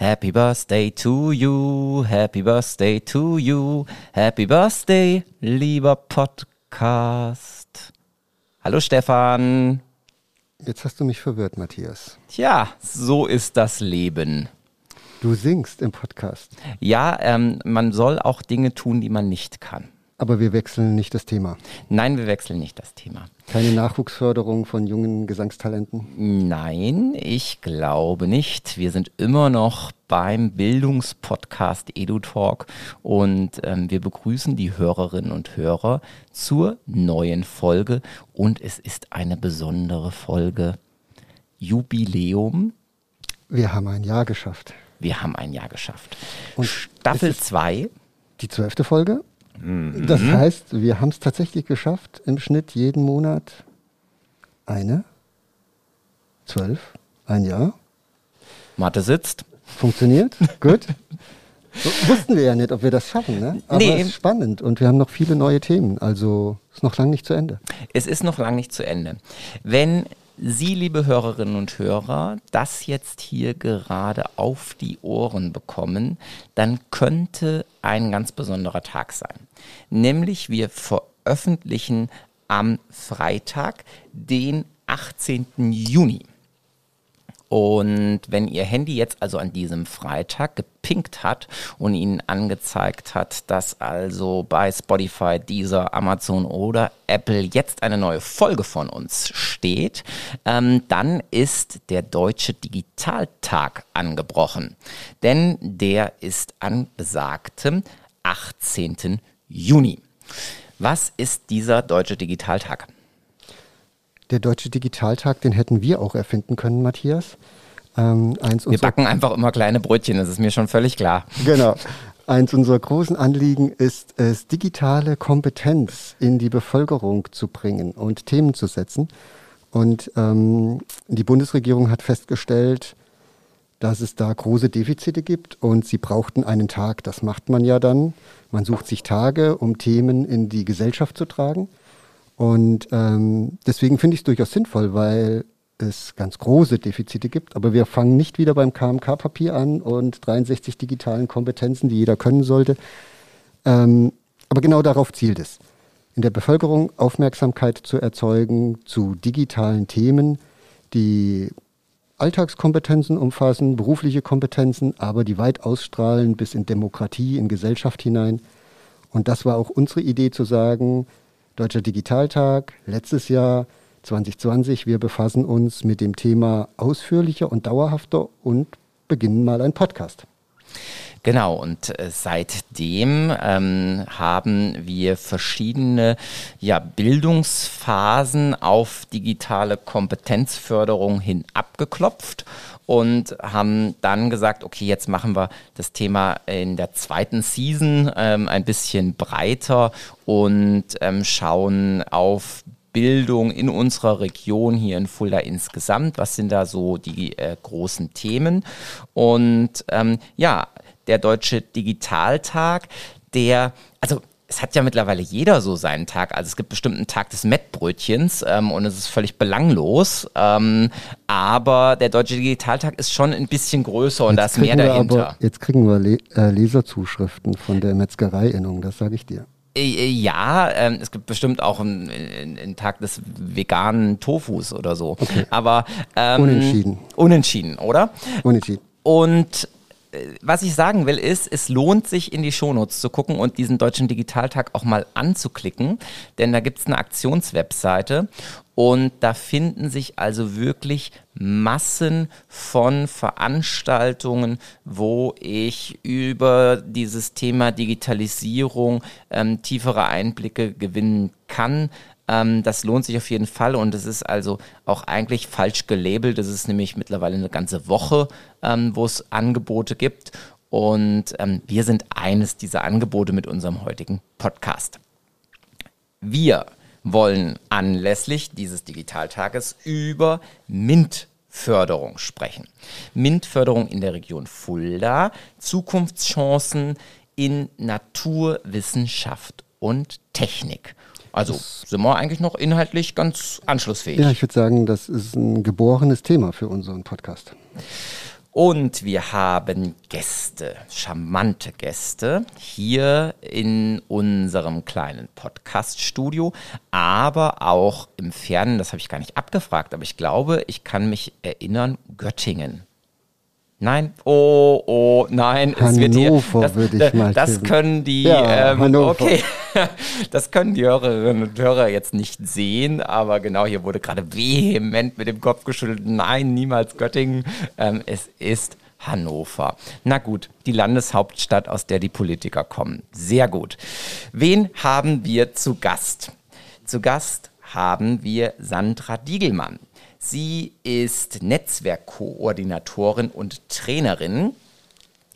Happy Birthday to you, Happy Birthday to you, Happy Birthday, lieber Podcast. Hallo Stefan. Jetzt hast du mich verwirrt, Matthias. Tja, so ist das Leben. Du singst im Podcast. Ja, ähm, man soll auch Dinge tun, die man nicht kann. Aber wir wechseln nicht das Thema. Nein, wir wechseln nicht das Thema. Keine Nachwuchsförderung von jungen Gesangstalenten? Nein, ich glaube nicht. Wir sind immer noch beim Bildungspodcast EduTalk und ähm, wir begrüßen die Hörerinnen und Hörer zur neuen Folge und es ist eine besondere Folge. Jubiläum. Wir haben ein Jahr geschafft. Wir haben ein Jahr geschafft. Und Staffel 2. Die zwölfte Folge? Das mhm. heißt, wir haben es tatsächlich geschafft, im Schnitt jeden Monat eine, zwölf, ein Jahr. Mathe sitzt. Funktioniert, gut. So, wussten wir ja nicht, ob wir das schaffen, ne? Aber nee. es ist spannend und wir haben noch viele neue Themen, also ist noch lange nicht zu Ende. Es ist noch lange nicht zu Ende. Wenn Sie, liebe Hörerinnen und Hörer, das jetzt hier gerade auf die Ohren bekommen, dann könnte ein ganz besonderer Tag sein. Nämlich wir veröffentlichen am Freitag, den 18. Juni. Und wenn Ihr Handy jetzt also an diesem Freitag gepinkt hat und Ihnen angezeigt hat, dass also bei Spotify, Deezer, Amazon oder Apple jetzt eine neue Folge von uns steht, ähm, dann ist der Deutsche Digitaltag angebrochen. Denn der ist an besagtem 18. Juni. Was ist dieser Deutsche Digitaltag? Der Deutsche Digitaltag, den hätten wir auch erfinden können, Matthias. Ähm, wir backen einfach immer kleine Brötchen, das ist mir schon völlig klar. Genau. Eins unserer großen Anliegen ist es, digitale Kompetenz in die Bevölkerung zu bringen und Themen zu setzen. Und ähm, die Bundesregierung hat festgestellt, dass es da große Defizite gibt und sie brauchten einen Tag. Das macht man ja dann. Man sucht sich Tage, um Themen in die Gesellschaft zu tragen. Und ähm, deswegen finde ich es durchaus sinnvoll, weil es ganz große Defizite gibt. Aber wir fangen nicht wieder beim KMK-Papier an und 63 digitalen Kompetenzen, die jeder können sollte. Ähm, aber genau darauf zielt es. In der Bevölkerung Aufmerksamkeit zu erzeugen zu digitalen Themen, die Alltagskompetenzen umfassen, berufliche Kompetenzen, aber die weit ausstrahlen bis in Demokratie, in Gesellschaft hinein. Und das war auch unsere Idee zu sagen, Deutscher Digitaltag, letztes Jahr 2020. Wir befassen uns mit dem Thema ausführlicher und dauerhafter und beginnen mal einen Podcast. Genau, und äh, seitdem ähm, haben wir verschiedene ja, Bildungsphasen auf digitale Kompetenzförderung hin abgeklopft und haben dann gesagt, okay, jetzt machen wir das Thema in der zweiten Season ähm, ein bisschen breiter und ähm, schauen auf Bildung in unserer Region hier in Fulda insgesamt. Was sind da so die äh, großen Themen? Und ähm, ja, der Deutsche Digitaltag, der, also es hat ja mittlerweile jeder so seinen Tag. Also es gibt bestimmt einen Tag des Mettbrötchens ähm, und es ist völlig belanglos. Ähm, aber der Deutsche Digitaltag ist schon ein bisschen größer und jetzt da ist mehr dahinter. Aber, jetzt kriegen wir Le äh, Leserzuschriften von der Metzgereiinnung, das sage ich dir. Äh, äh, ja, ähm, es gibt bestimmt auch einen, einen, Tag des veganen Tofus oder so. Okay. Aber ähm, unentschieden. Unentschieden, oder? Unentschieden. Und was ich sagen will, ist, es lohnt sich in die Shownotes zu gucken und diesen Deutschen Digitaltag auch mal anzuklicken, denn da gibt es eine Aktionswebseite und da finden sich also wirklich Massen von Veranstaltungen, wo ich über dieses Thema Digitalisierung ähm, tiefere Einblicke gewinnen kann. Ähm, das lohnt sich auf jeden Fall und es ist also auch eigentlich falsch gelabelt. Es ist nämlich mittlerweile eine ganze Woche, ähm, wo es Angebote gibt. Und ähm, wir sind eines dieser Angebote mit unserem heutigen Podcast. Wir wollen anlässlich dieses Digitaltages über MINT-Förderung sprechen. MINT-Förderung in der Region Fulda, Zukunftschancen in Naturwissenschaft und Technik. Also sind wir eigentlich noch inhaltlich ganz anschlussfähig. Ja, ich würde sagen, das ist ein geborenes Thema für unseren Podcast. Und wir haben Gäste, charmante Gäste hier in unserem kleinen Podcast-Studio, aber auch im Fernen, das habe ich gar nicht abgefragt, aber ich glaube, ich kann mich erinnern, Göttingen. Nein, oh, oh, nein, Hannover, es wird hier. Das, würde ich mal das können die, ja, ähm, okay, das können die Hörerinnen und Hörer jetzt nicht sehen, aber genau hier wurde gerade vehement mit dem Kopf geschüttelt. Nein, niemals Göttingen. Ähm, es ist Hannover. Na gut, die Landeshauptstadt, aus der die Politiker kommen. Sehr gut. Wen haben wir zu Gast? Zu Gast haben wir Sandra Diegelmann. Sie ist Netzwerkkoordinatorin und Trainerin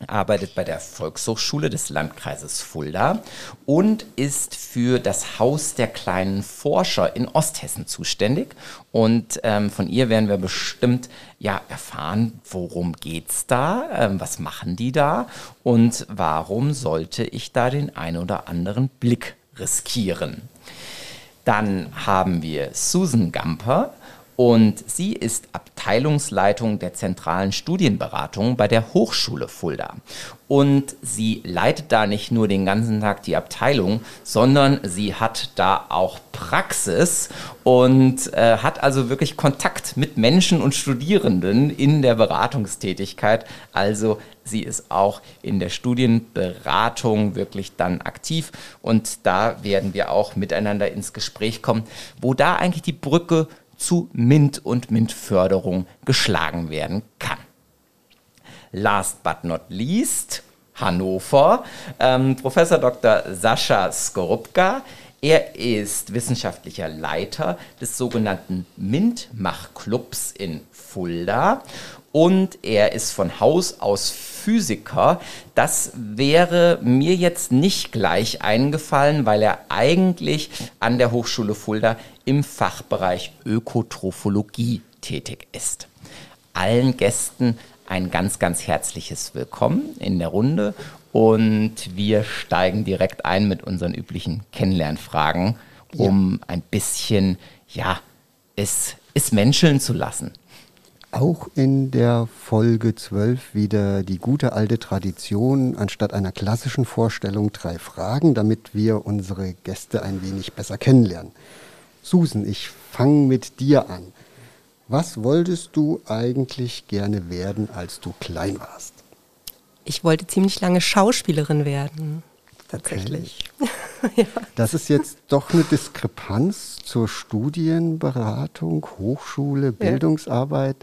arbeitet bei der Volkshochschule des Landkreises Fulda und ist für das Haus der kleinen Forscher in Osthessen zuständig. Und ähm, von ihr werden wir bestimmt ja erfahren, worum geht's da, ähm, was machen die da und warum sollte ich da den ein oder anderen Blick riskieren. Dann haben wir Susan Gamper. Und sie ist Abteilungsleitung der zentralen Studienberatung bei der Hochschule Fulda. Und sie leitet da nicht nur den ganzen Tag die Abteilung, sondern sie hat da auch Praxis und äh, hat also wirklich Kontakt mit Menschen und Studierenden in der Beratungstätigkeit. Also sie ist auch in der Studienberatung wirklich dann aktiv und da werden wir auch miteinander ins Gespräch kommen, wo da eigentlich die Brücke zu MINT und MINT-Förderung geschlagen werden kann. Last but not least, Hannover, ähm, Professor Dr. Sascha Skorupka. Er ist wissenschaftlicher Leiter des sogenannten MINT-Mach-Clubs in Fulda und er ist von Haus aus Physiker. Das wäre mir jetzt nicht gleich eingefallen, weil er eigentlich an der Hochschule Fulda im Fachbereich Ökotrophologie tätig ist. Allen Gästen ein ganz, ganz herzliches Willkommen in der Runde und wir steigen direkt ein mit unseren üblichen Kennenlernfragen, um ja. ein bisschen, ja, es, es menscheln zu lassen. Auch in der Folge 12 wieder die gute alte Tradition, anstatt einer klassischen Vorstellung drei Fragen, damit wir unsere Gäste ein wenig besser kennenlernen. Susan, ich fange mit dir an. Was wolltest du eigentlich gerne werden, als du klein warst? Ich wollte ziemlich lange Schauspielerin werden. Tatsächlich. Okay. ja. Das ist jetzt doch eine Diskrepanz zur Studienberatung, Hochschule, Bildungsarbeit.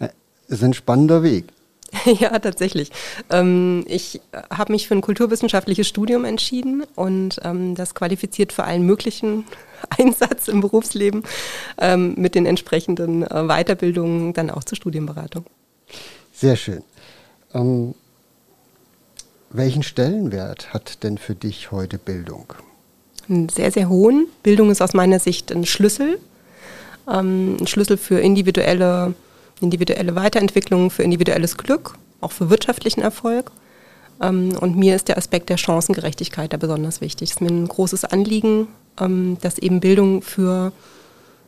Ja. ist ein spannender Weg. Ja, tatsächlich. Ähm, ich habe mich für ein kulturwissenschaftliches Studium entschieden und ähm, das qualifiziert für allen möglichen Einsatz im Berufsleben ähm, mit den entsprechenden äh, Weiterbildungen dann auch zur Studienberatung. Sehr schön. Welchen Stellenwert hat denn für dich heute Bildung? einen sehr, sehr hohen. Bildung ist aus meiner Sicht ein Schlüssel. Ähm, ein Schlüssel für individuelle, individuelle Weiterentwicklung, für individuelles Glück, auch für wirtschaftlichen Erfolg. Ähm, und mir ist der Aspekt der Chancengerechtigkeit da besonders wichtig. Es ist mir ein großes Anliegen, ähm, dass eben Bildung für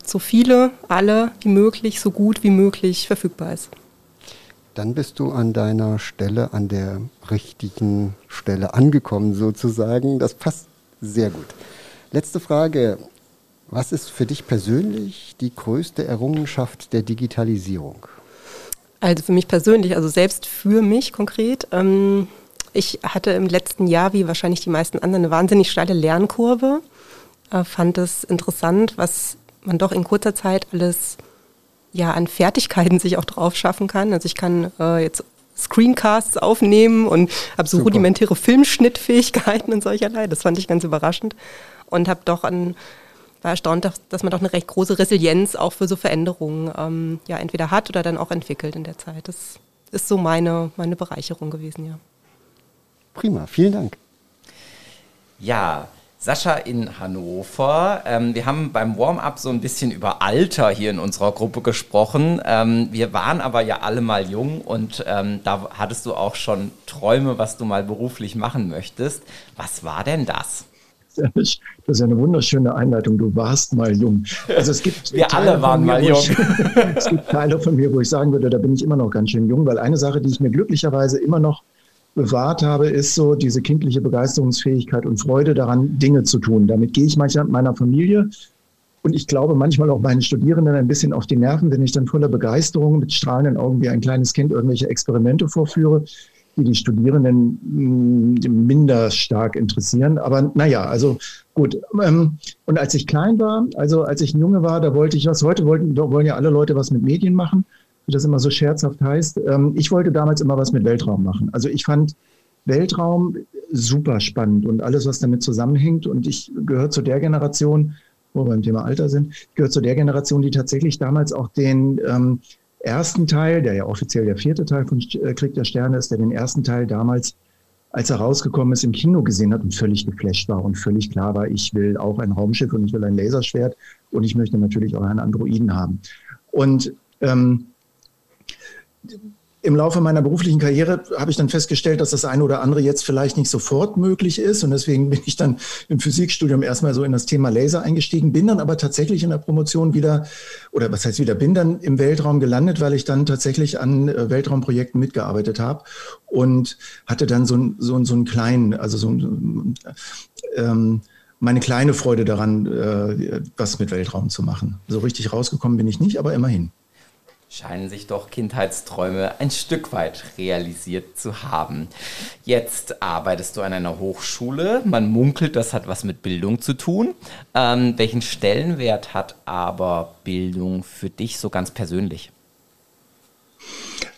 so viele, alle wie möglich, so gut wie möglich verfügbar ist. Dann bist du an deiner Stelle, an der richtigen Stelle angekommen sozusagen. Das passt sehr gut. Letzte Frage. Was ist für dich persönlich die größte Errungenschaft der Digitalisierung? Also für mich persönlich, also selbst für mich konkret. Ähm, ich hatte im letzten Jahr, wie wahrscheinlich die meisten anderen, eine wahnsinnig steile Lernkurve. Äh, fand es interessant, was man doch in kurzer Zeit alles ja an Fertigkeiten sich auch drauf schaffen kann. Also ich kann äh, jetzt Screencasts aufnehmen und habe so Super. rudimentäre Filmschnittfähigkeiten und solcherlei. Das fand ich ganz überraschend und habe doch an war erstaunt, dass man doch eine recht große Resilienz auch für so Veränderungen ähm, ja entweder hat oder dann auch entwickelt in der Zeit. Das ist so meine, meine Bereicherung gewesen, ja. Prima, vielen Dank. Ja, Sascha in Hannover. Ähm, wir haben beim Warm-up so ein bisschen über Alter hier in unserer Gruppe gesprochen. Ähm, wir waren aber ja alle mal jung und ähm, da hattest du auch schon Träume, was du mal beruflich machen möchtest. Was war denn das? Das ist ja eine wunderschöne Einleitung. Du warst mal jung. Also es gibt wir Teile alle waren mal jung. Ich, es gibt Teile von mir, wo ich sagen würde, da bin ich immer noch ganz schön jung, weil eine Sache, die ich mir glücklicherweise immer noch bewahrt habe, ist so diese kindliche Begeisterungsfähigkeit und Freude daran, Dinge zu tun. Damit gehe ich manchmal mit meiner Familie und ich glaube manchmal auch meinen Studierenden ein bisschen auf die Nerven, wenn ich dann voller Begeisterung mit strahlenden Augen wie ein kleines Kind irgendwelche Experimente vorführe, die die Studierenden mm, minder stark interessieren. Aber naja, also gut. Ähm, und als ich klein war, also als ich ein Junge war, da wollte ich was. Heute wollten, wollen ja alle Leute was mit Medien machen, wie das immer so scherzhaft heißt. Ähm, ich wollte damals immer was mit Weltraum machen. Also ich fand Weltraum super spannend und alles, was damit zusammenhängt. Und ich gehöre zu der Generation, wo wir beim Thema Alter sind, gehört zu der Generation, die tatsächlich damals auch den ähm, ersten Teil, der ja offiziell der vierte Teil von äh, Krieg der Sterne ist, der den ersten Teil damals, als er rausgekommen ist, im Kino gesehen hat und völlig geflasht war und völlig klar war, ich will auch ein Raumschiff und ich will ein Laserschwert und ich möchte natürlich auch einen Androiden haben. Und ähm, im Laufe meiner beruflichen Karriere habe ich dann festgestellt, dass das eine oder andere jetzt vielleicht nicht sofort möglich ist. Und deswegen bin ich dann im Physikstudium erstmal so in das Thema Laser eingestiegen, bin dann aber tatsächlich in der Promotion wieder, oder was heißt wieder, bin dann im Weltraum gelandet, weil ich dann tatsächlich an äh, Weltraumprojekten mitgearbeitet habe und hatte dann so, so, so einen kleinen, also so ähm, meine kleine Freude daran, äh, was mit Weltraum zu machen. So richtig rausgekommen bin ich nicht, aber immerhin scheinen sich doch Kindheitsträume ein Stück weit realisiert zu haben. Jetzt arbeitest du an einer Hochschule. Man munkelt, das hat was mit Bildung zu tun. Ähm, welchen Stellenwert hat aber Bildung für dich so ganz persönlich?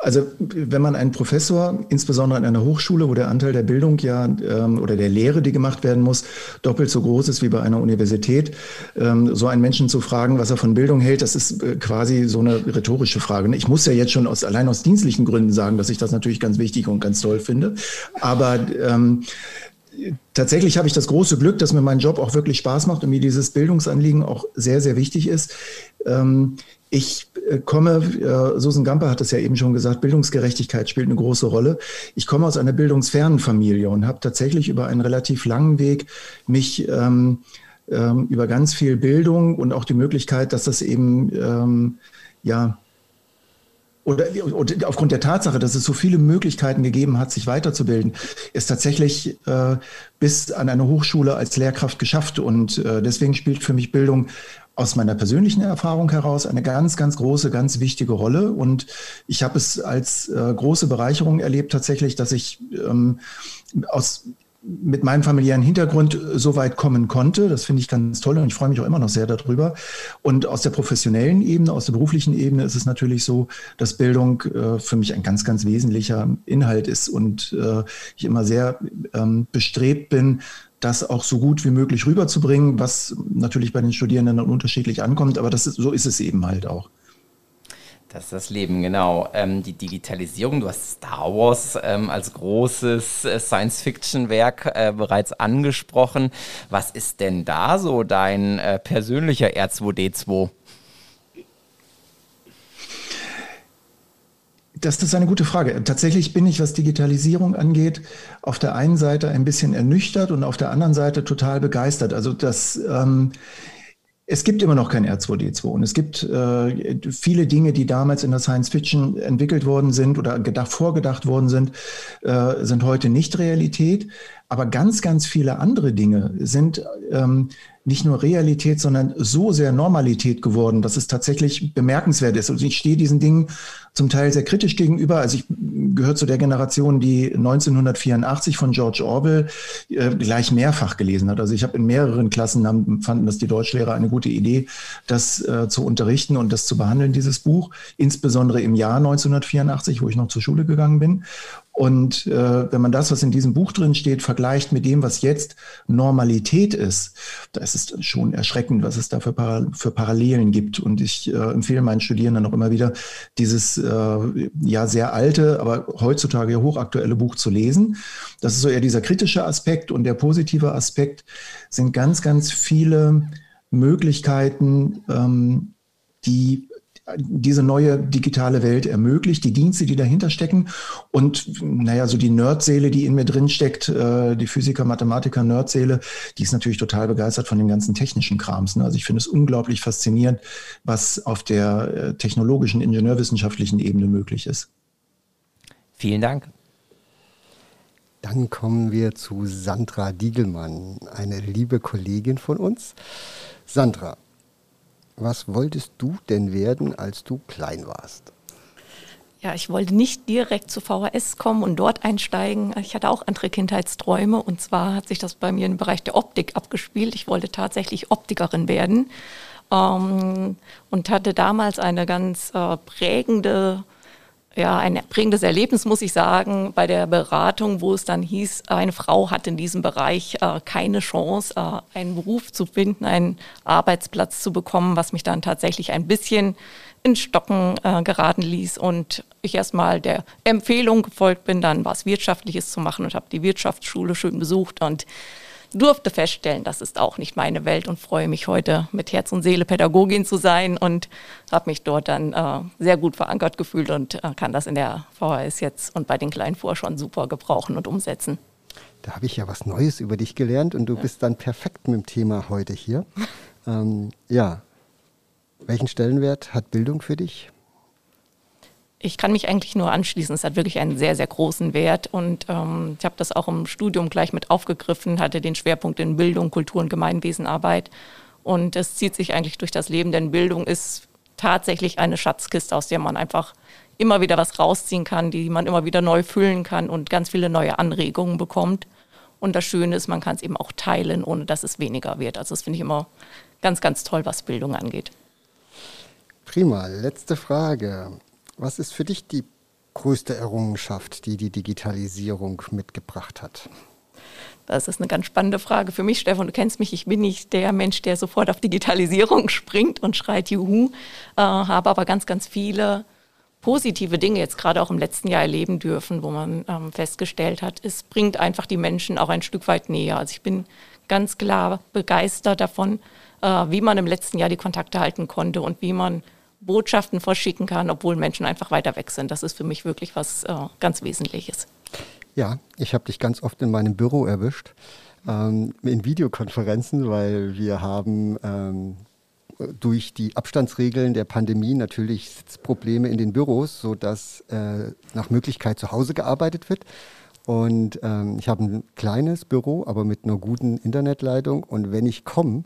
Also wenn man einen Professor, insbesondere an einer Hochschule, wo der Anteil der Bildung ja ähm, oder der Lehre, die gemacht werden muss, doppelt so groß ist wie bei einer Universität, ähm, so einen Menschen zu fragen, was er von Bildung hält, das ist äh, quasi so eine rhetorische Frage. Ne? Ich muss ja jetzt schon aus, allein aus dienstlichen Gründen sagen, dass ich das natürlich ganz wichtig und ganz toll finde. Aber ähm, tatsächlich habe ich das große Glück, dass mir mein Job auch wirklich Spaß macht und mir dieses Bildungsanliegen auch sehr, sehr wichtig ist. Ähm, ich komme, äh, Susan Gamper hat es ja eben schon gesagt, Bildungsgerechtigkeit spielt eine große Rolle. Ich komme aus einer bildungsfernen Familie und habe tatsächlich über einen relativ langen Weg mich ähm, ähm, über ganz viel Bildung und auch die Möglichkeit, dass das eben ähm, ja oder, oder aufgrund der Tatsache, dass es so viele Möglichkeiten gegeben hat, sich weiterzubilden, ist tatsächlich äh, bis an eine Hochschule als Lehrkraft geschafft. Und äh, deswegen spielt für mich Bildung aus meiner persönlichen Erfahrung heraus eine ganz, ganz große, ganz wichtige Rolle. Und ich habe es als äh, große Bereicherung erlebt tatsächlich, dass ich ähm, aus mit meinem familiären Hintergrund so weit kommen konnte. Das finde ich ganz toll und ich freue mich auch immer noch sehr darüber. Und aus der professionellen Ebene, aus der beruflichen Ebene ist es natürlich so, dass Bildung äh, für mich ein ganz, ganz wesentlicher Inhalt ist und äh, ich immer sehr ähm, bestrebt bin, das auch so gut wie möglich rüberzubringen, was natürlich bei den Studierenden unterschiedlich ankommt, aber das ist, so ist es eben halt auch. Das ist das Leben, genau. Ähm, die Digitalisierung, du hast Star Wars ähm, als großes äh, Science-Fiction-Werk äh, bereits angesprochen. Was ist denn da so dein äh, persönlicher R2D2? Das, ist eine gute Frage. Tatsächlich bin ich, was Digitalisierung angeht, auf der einen Seite ein bisschen ernüchtert und auf der anderen Seite total begeistert. Also das, ähm, es gibt immer noch kein R2D2 und es gibt äh, viele Dinge, die damals in der Science Fiction entwickelt worden sind oder gedacht, vorgedacht worden sind, äh, sind heute nicht Realität. Aber ganz, ganz viele andere Dinge sind ähm, nicht nur Realität, sondern so sehr Normalität geworden, dass es tatsächlich bemerkenswert ist. Und ich stehe diesen Dingen zum Teil sehr kritisch gegenüber. Also ich gehöre zu der Generation, die 1984 von George Orwell äh, gleich mehrfach gelesen hat. Also ich habe in mehreren Klassen haben, fanden das die Deutschlehrer eine gute Idee, das äh, zu unterrichten und das zu behandeln, dieses Buch. Insbesondere im Jahr 1984, wo ich noch zur Schule gegangen bin. Und äh, wenn man das, was in diesem Buch drin steht, vergleicht mit dem, was jetzt Normalität ist, da ist es schon erschreckend, was es da für, Para für Parallelen gibt. Und ich äh, empfehle meinen Studierenden auch immer wieder, dieses äh, ja sehr alte, aber heutzutage hochaktuelle Buch zu lesen. Das ist so eher dieser kritische Aspekt und der positive Aspekt sind ganz, ganz viele Möglichkeiten, ähm, die diese neue digitale Welt ermöglicht, die Dienste, die dahinter stecken und naja, so die Nerdseele, die in mir drin steckt, äh, die Physiker, Mathematiker, Nerdseele, die ist natürlich total begeistert von dem ganzen technischen Krams. Ne? Also ich finde es unglaublich faszinierend, was auf der äh, technologischen, ingenieurwissenschaftlichen Ebene möglich ist. Vielen Dank. Dann kommen wir zu Sandra Diegelmann, eine liebe Kollegin von uns. Sandra, was wolltest du denn werden, als du klein warst? Ja, ich wollte nicht direkt zu VHS kommen und dort einsteigen. Ich hatte auch andere Kindheitsträume und zwar hat sich das bei mir im Bereich der Optik abgespielt. Ich wollte tatsächlich Optikerin werden ähm, und hatte damals eine ganz äh, prägende ja, ein prägendes Erlebnis, muss ich sagen, bei der Beratung, wo es dann hieß, eine Frau hat in diesem Bereich äh, keine Chance, äh, einen Beruf zu finden, einen Arbeitsplatz zu bekommen, was mich dann tatsächlich ein bisschen in Stocken äh, geraten ließ und ich erstmal der Empfehlung gefolgt bin, dann was Wirtschaftliches zu machen und habe die Wirtschaftsschule schön besucht und durfte feststellen, das ist auch nicht meine Welt und freue mich heute mit Herz und Seele Pädagogin zu sein und habe mich dort dann äh, sehr gut verankert gefühlt und äh, kann das in der VHS jetzt und bei den kleinen vor schon super gebrauchen und umsetzen. Da habe ich ja was Neues über dich gelernt und du ja. bist dann perfekt mit dem Thema heute hier. ähm, ja, welchen Stellenwert hat Bildung für dich? Ich kann mich eigentlich nur anschließen. Es hat wirklich einen sehr, sehr großen Wert. Und ähm, ich habe das auch im Studium gleich mit aufgegriffen, hatte den Schwerpunkt in Bildung, Kultur und Gemeinwesenarbeit. Und es zieht sich eigentlich durch das Leben, denn Bildung ist tatsächlich eine Schatzkiste, aus der man einfach immer wieder was rausziehen kann, die man immer wieder neu füllen kann und ganz viele neue Anregungen bekommt. Und das Schöne ist, man kann es eben auch teilen, ohne dass es weniger wird. Also das finde ich immer ganz, ganz toll, was Bildung angeht. Prima. Letzte Frage. Was ist für dich die größte Errungenschaft, die die Digitalisierung mitgebracht hat? Das ist eine ganz spannende Frage für mich, Stefan. Du kennst mich, ich bin nicht der Mensch, der sofort auf Digitalisierung springt und schreit Juhu, äh, habe aber ganz, ganz viele positive Dinge jetzt gerade auch im letzten Jahr erleben dürfen, wo man ähm, festgestellt hat, es bringt einfach die Menschen auch ein Stück weit näher. Also ich bin ganz klar begeistert davon, äh, wie man im letzten Jahr die Kontakte halten konnte und wie man Botschaften verschicken kann, obwohl Menschen einfach weiter weg sind. Das ist für mich wirklich was äh, ganz Wesentliches. Ja, ich habe dich ganz oft in meinem Büro erwischt, ähm, in Videokonferenzen, weil wir haben ähm, durch die Abstandsregeln der Pandemie natürlich Sitzprobleme in den Büros, sodass äh, nach Möglichkeit zu Hause gearbeitet wird. Und ähm, ich habe ein kleines Büro, aber mit einer guten Internetleitung. Und wenn ich komme,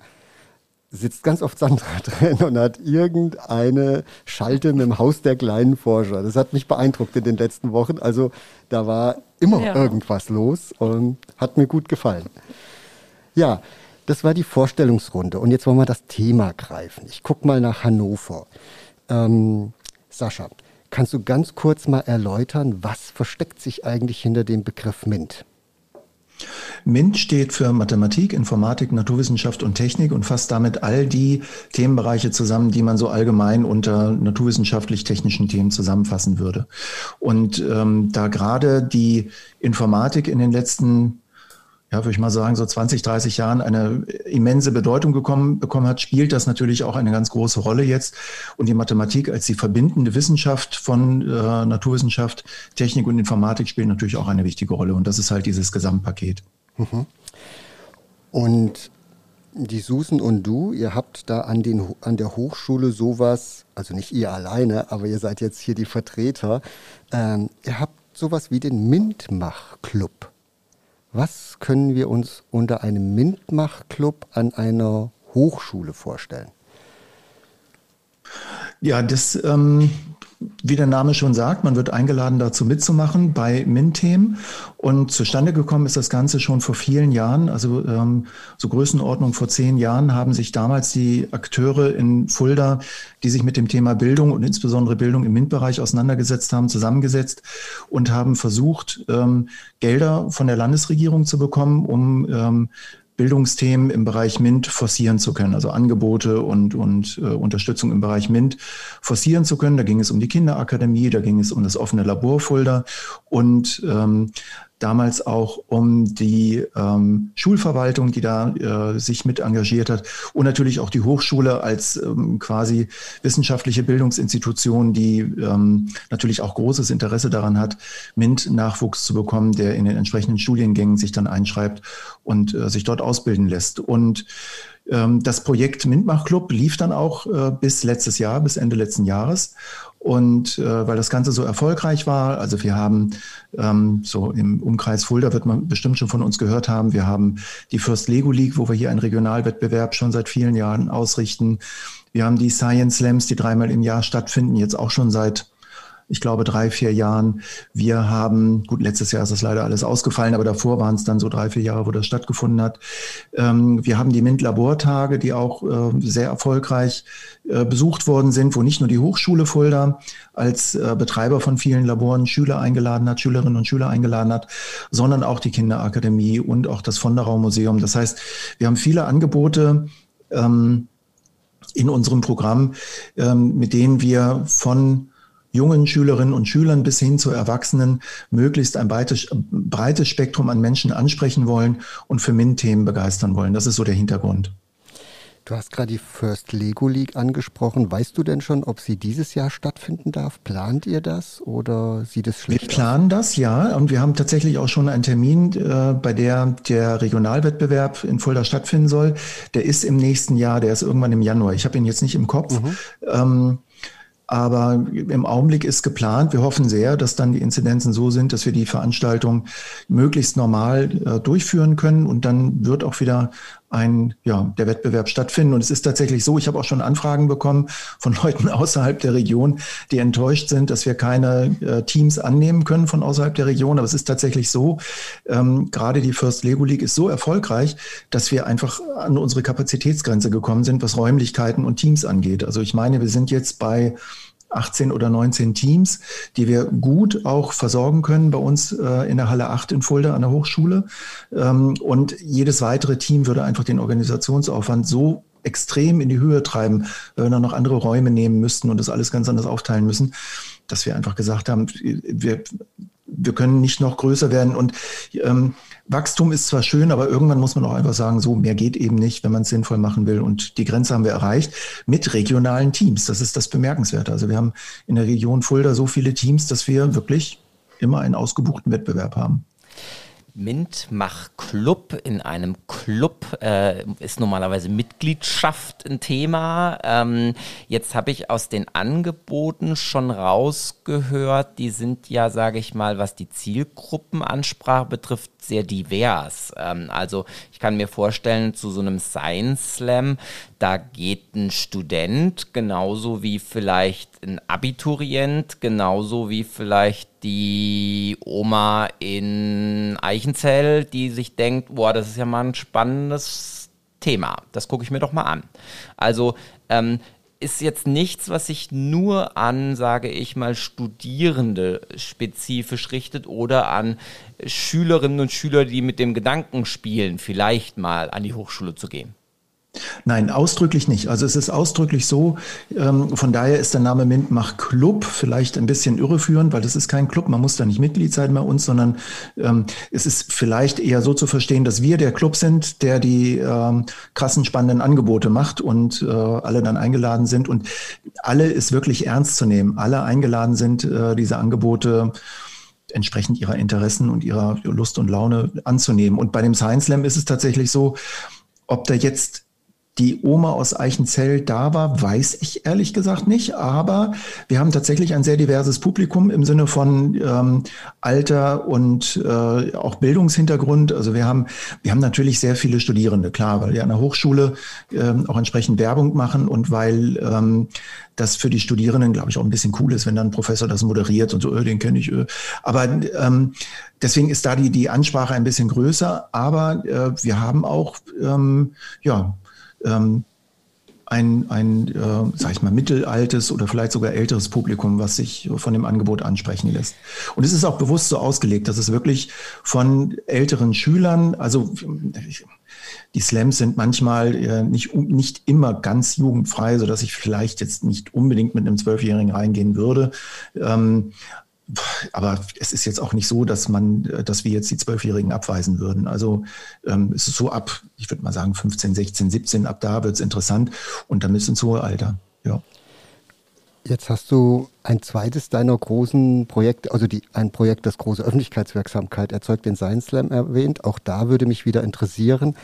sitzt ganz oft Sandra drin und hat irgendeine Schalte mit dem Haus der kleinen Forscher. Das hat mich beeindruckt in den letzten Wochen. Also da war immer ja. irgendwas los und hat mir gut gefallen. Ja, das war die Vorstellungsrunde. Und jetzt wollen wir das Thema greifen. Ich gucke mal nach Hannover. Ähm, Sascha, kannst du ganz kurz mal erläutern, was versteckt sich eigentlich hinter dem Begriff MINT? MINT steht für Mathematik, Informatik, Naturwissenschaft und Technik und fasst damit all die Themenbereiche zusammen, die man so allgemein unter naturwissenschaftlich-technischen Themen zusammenfassen würde. Und ähm, da gerade die Informatik in den letzten ja, würde ich mal sagen, so 20, 30 Jahren eine immense Bedeutung gekommen, bekommen hat, spielt das natürlich auch eine ganz große Rolle jetzt. Und die Mathematik als die verbindende Wissenschaft von äh, Naturwissenschaft, Technik und Informatik spielt natürlich auch eine wichtige Rolle. Und das ist halt dieses Gesamtpaket. Mhm. Und die Susan und du, ihr habt da an, den, an der Hochschule sowas, also nicht ihr alleine, aber ihr seid jetzt hier die Vertreter, ähm, ihr habt sowas wie den Mintmach-Club. Was können wir uns unter einem Mintmach-Club an einer Hochschule vorstellen? Ja, das ähm, wie der Name schon sagt, man wird eingeladen, dazu mitzumachen bei MINT-Themen. Und zustande gekommen ist das Ganze schon vor vielen Jahren. Also ähm, so Größenordnung vor zehn Jahren haben sich damals die Akteure in Fulda, die sich mit dem Thema Bildung und insbesondere Bildung im MINT-Bereich auseinandergesetzt haben, zusammengesetzt und haben versucht, ähm, Gelder von der Landesregierung zu bekommen, um ähm, Bildungsthemen im Bereich MINT forcieren zu können, also Angebote und, und äh, Unterstützung im Bereich MINT forcieren zu können. Da ging es um die Kinderakademie, da ging es um das offene Laborfolder und ähm, damals auch um die ähm, Schulverwaltung, die da äh, sich mit engagiert hat und natürlich auch die Hochschule als ähm, quasi wissenschaftliche Bildungsinstitution, die ähm, natürlich auch großes Interesse daran hat, MINT-Nachwuchs zu bekommen, der in den entsprechenden Studiengängen sich dann einschreibt und äh, sich dort ausbilden lässt. Und ähm, das Projekt MINTMACH Club lief dann auch äh, bis letztes Jahr, bis Ende letzten Jahres. Und äh, weil das Ganze so erfolgreich war, also wir haben ähm, so im Umkreis Fulda wird man bestimmt schon von uns gehört haben, wir haben die First Lego League, wo wir hier einen Regionalwettbewerb schon seit vielen Jahren ausrichten. Wir haben die Science Slams, die dreimal im Jahr stattfinden, jetzt auch schon seit ich glaube, drei, vier Jahren. Wir haben, gut, letztes Jahr ist das leider alles ausgefallen, aber davor waren es dann so drei, vier Jahre, wo das stattgefunden hat. Ähm, wir haben die MINT-Labortage, die auch äh, sehr erfolgreich äh, besucht worden sind, wo nicht nur die Hochschule Fulda als äh, Betreiber von vielen Laboren Schüler eingeladen hat, Schülerinnen und Schüler eingeladen hat, sondern auch die Kinderakademie und auch das Vonderau Museum. Das heißt, wir haben viele Angebote, ähm, in unserem Programm, ähm, mit denen wir von jungen Schülerinnen und Schülern bis hin zu Erwachsenen möglichst ein breites, breites Spektrum an Menschen ansprechen wollen und für MINT-Themen begeistern wollen. Das ist so der Hintergrund. Du hast gerade die First Lego League angesprochen. Weißt du denn schon, ob sie dieses Jahr stattfinden darf? Plant ihr das oder sieht es schlecht aus? Wir planen aus? das, ja. Und wir haben tatsächlich auch schon einen Termin, äh, bei der der Regionalwettbewerb in Fulda stattfinden soll. Der ist im nächsten Jahr, der ist irgendwann im Januar. Ich habe ihn jetzt nicht im Kopf. Mhm. Ähm, aber im Augenblick ist geplant, wir hoffen sehr, dass dann die Inzidenzen so sind, dass wir die Veranstaltung möglichst normal äh, durchführen können. Und dann wird auch wieder ein, ja, der Wettbewerb stattfinden. Und es ist tatsächlich so, ich habe auch schon Anfragen bekommen von Leuten außerhalb der Region, die enttäuscht sind, dass wir keine äh, Teams annehmen können von außerhalb der Region. Aber es ist tatsächlich so, ähm, gerade die First Lego League ist so erfolgreich, dass wir einfach an unsere Kapazitätsgrenze gekommen sind, was Räumlichkeiten und Teams angeht. Also ich meine, wir sind jetzt bei 18 oder 19 Teams, die wir gut auch versorgen können bei uns äh, in der Halle 8 in Fulda an der Hochschule. Ähm, und jedes weitere Team würde einfach den Organisationsaufwand so extrem in die Höhe treiben, wenn wir dann noch andere Räume nehmen müssten und das alles ganz anders aufteilen müssen, dass wir einfach gesagt haben, wir, wir können nicht noch größer werden. Und ähm, Wachstum ist zwar schön, aber irgendwann muss man auch einfach sagen, so mehr geht eben nicht, wenn man es sinnvoll machen will. Und die Grenze haben wir erreicht mit regionalen Teams. Das ist das Bemerkenswerte. Also wir haben in der Region Fulda so viele Teams, dass wir wirklich immer einen ausgebuchten Wettbewerb haben. Mint mach Club. In einem Club äh, ist normalerweise Mitgliedschaft ein Thema. Ähm, jetzt habe ich aus den Angeboten schon rausgehört, die sind ja, sage ich mal, was die Zielgruppenansprache betrifft, sehr divers. Ähm, also ich kann mir vorstellen, zu so einem Science Slam, da geht ein Student genauso wie vielleicht ein Abiturient, genauso wie vielleicht die Oma in Eichenzell, die sich denkt, boah, das ist ja mal ein spannendes Thema. Das gucke ich mir doch mal an. Also ähm, ist jetzt nichts, was sich nur an, sage ich mal, Studierende spezifisch richtet oder an Schülerinnen und Schüler, die mit dem Gedanken spielen, vielleicht mal an die Hochschule zu gehen. Nein, ausdrücklich nicht. Also es ist ausdrücklich so, ähm, von daher ist der Name Mintmach Club vielleicht ein bisschen irreführend, weil das ist kein Club, man muss da nicht Mitglied sein bei uns, sondern ähm, es ist vielleicht eher so zu verstehen, dass wir der Club sind, der die ähm, krassen, spannenden Angebote macht und äh, alle dann eingeladen sind und alle ist wirklich ernst zu nehmen. Alle eingeladen sind, äh, diese Angebote entsprechend ihrer Interessen und ihrer Lust und Laune anzunehmen. Und bei dem Science Slam ist es tatsächlich so, ob da jetzt die Oma aus Eichenzell da war, weiß ich ehrlich gesagt nicht. Aber wir haben tatsächlich ein sehr diverses Publikum im Sinne von ähm, Alter und äh, auch Bildungshintergrund. Also wir haben, wir haben natürlich sehr viele Studierende, klar, weil wir an der Hochschule ähm, auch entsprechend Werbung machen und weil ähm, das für die Studierenden, glaube ich, auch ein bisschen cool ist, wenn dann ein Professor das moderiert und so, öh, den kenne ich. Öh. Aber ähm, deswegen ist da die, die Ansprache ein bisschen größer. Aber äh, wir haben auch ähm, ja, ähm, ein, ein äh, sag ich mal, mittelaltes oder vielleicht sogar älteres Publikum, was sich von dem Angebot ansprechen lässt. Und es ist auch bewusst so ausgelegt, dass es wirklich von älteren Schülern, also die Slams sind manchmal äh, nicht, nicht immer ganz jugendfrei, so dass ich vielleicht jetzt nicht unbedingt mit einem Zwölfjährigen reingehen würde. Ähm, aber es ist jetzt auch nicht so, dass man, dass wir jetzt die Zwölfjährigen abweisen würden. Also ähm, es ist so ab, ich würde mal sagen 15, 16, 17, ab da wird es interessant und dann bis ins hohe Alter. Ja. Jetzt hast du ein zweites deiner großen Projekte, also die, ein Projekt, das große Öffentlichkeitswirksamkeit erzeugt, den Science Slam erwähnt. Auch da würde mich wieder interessieren,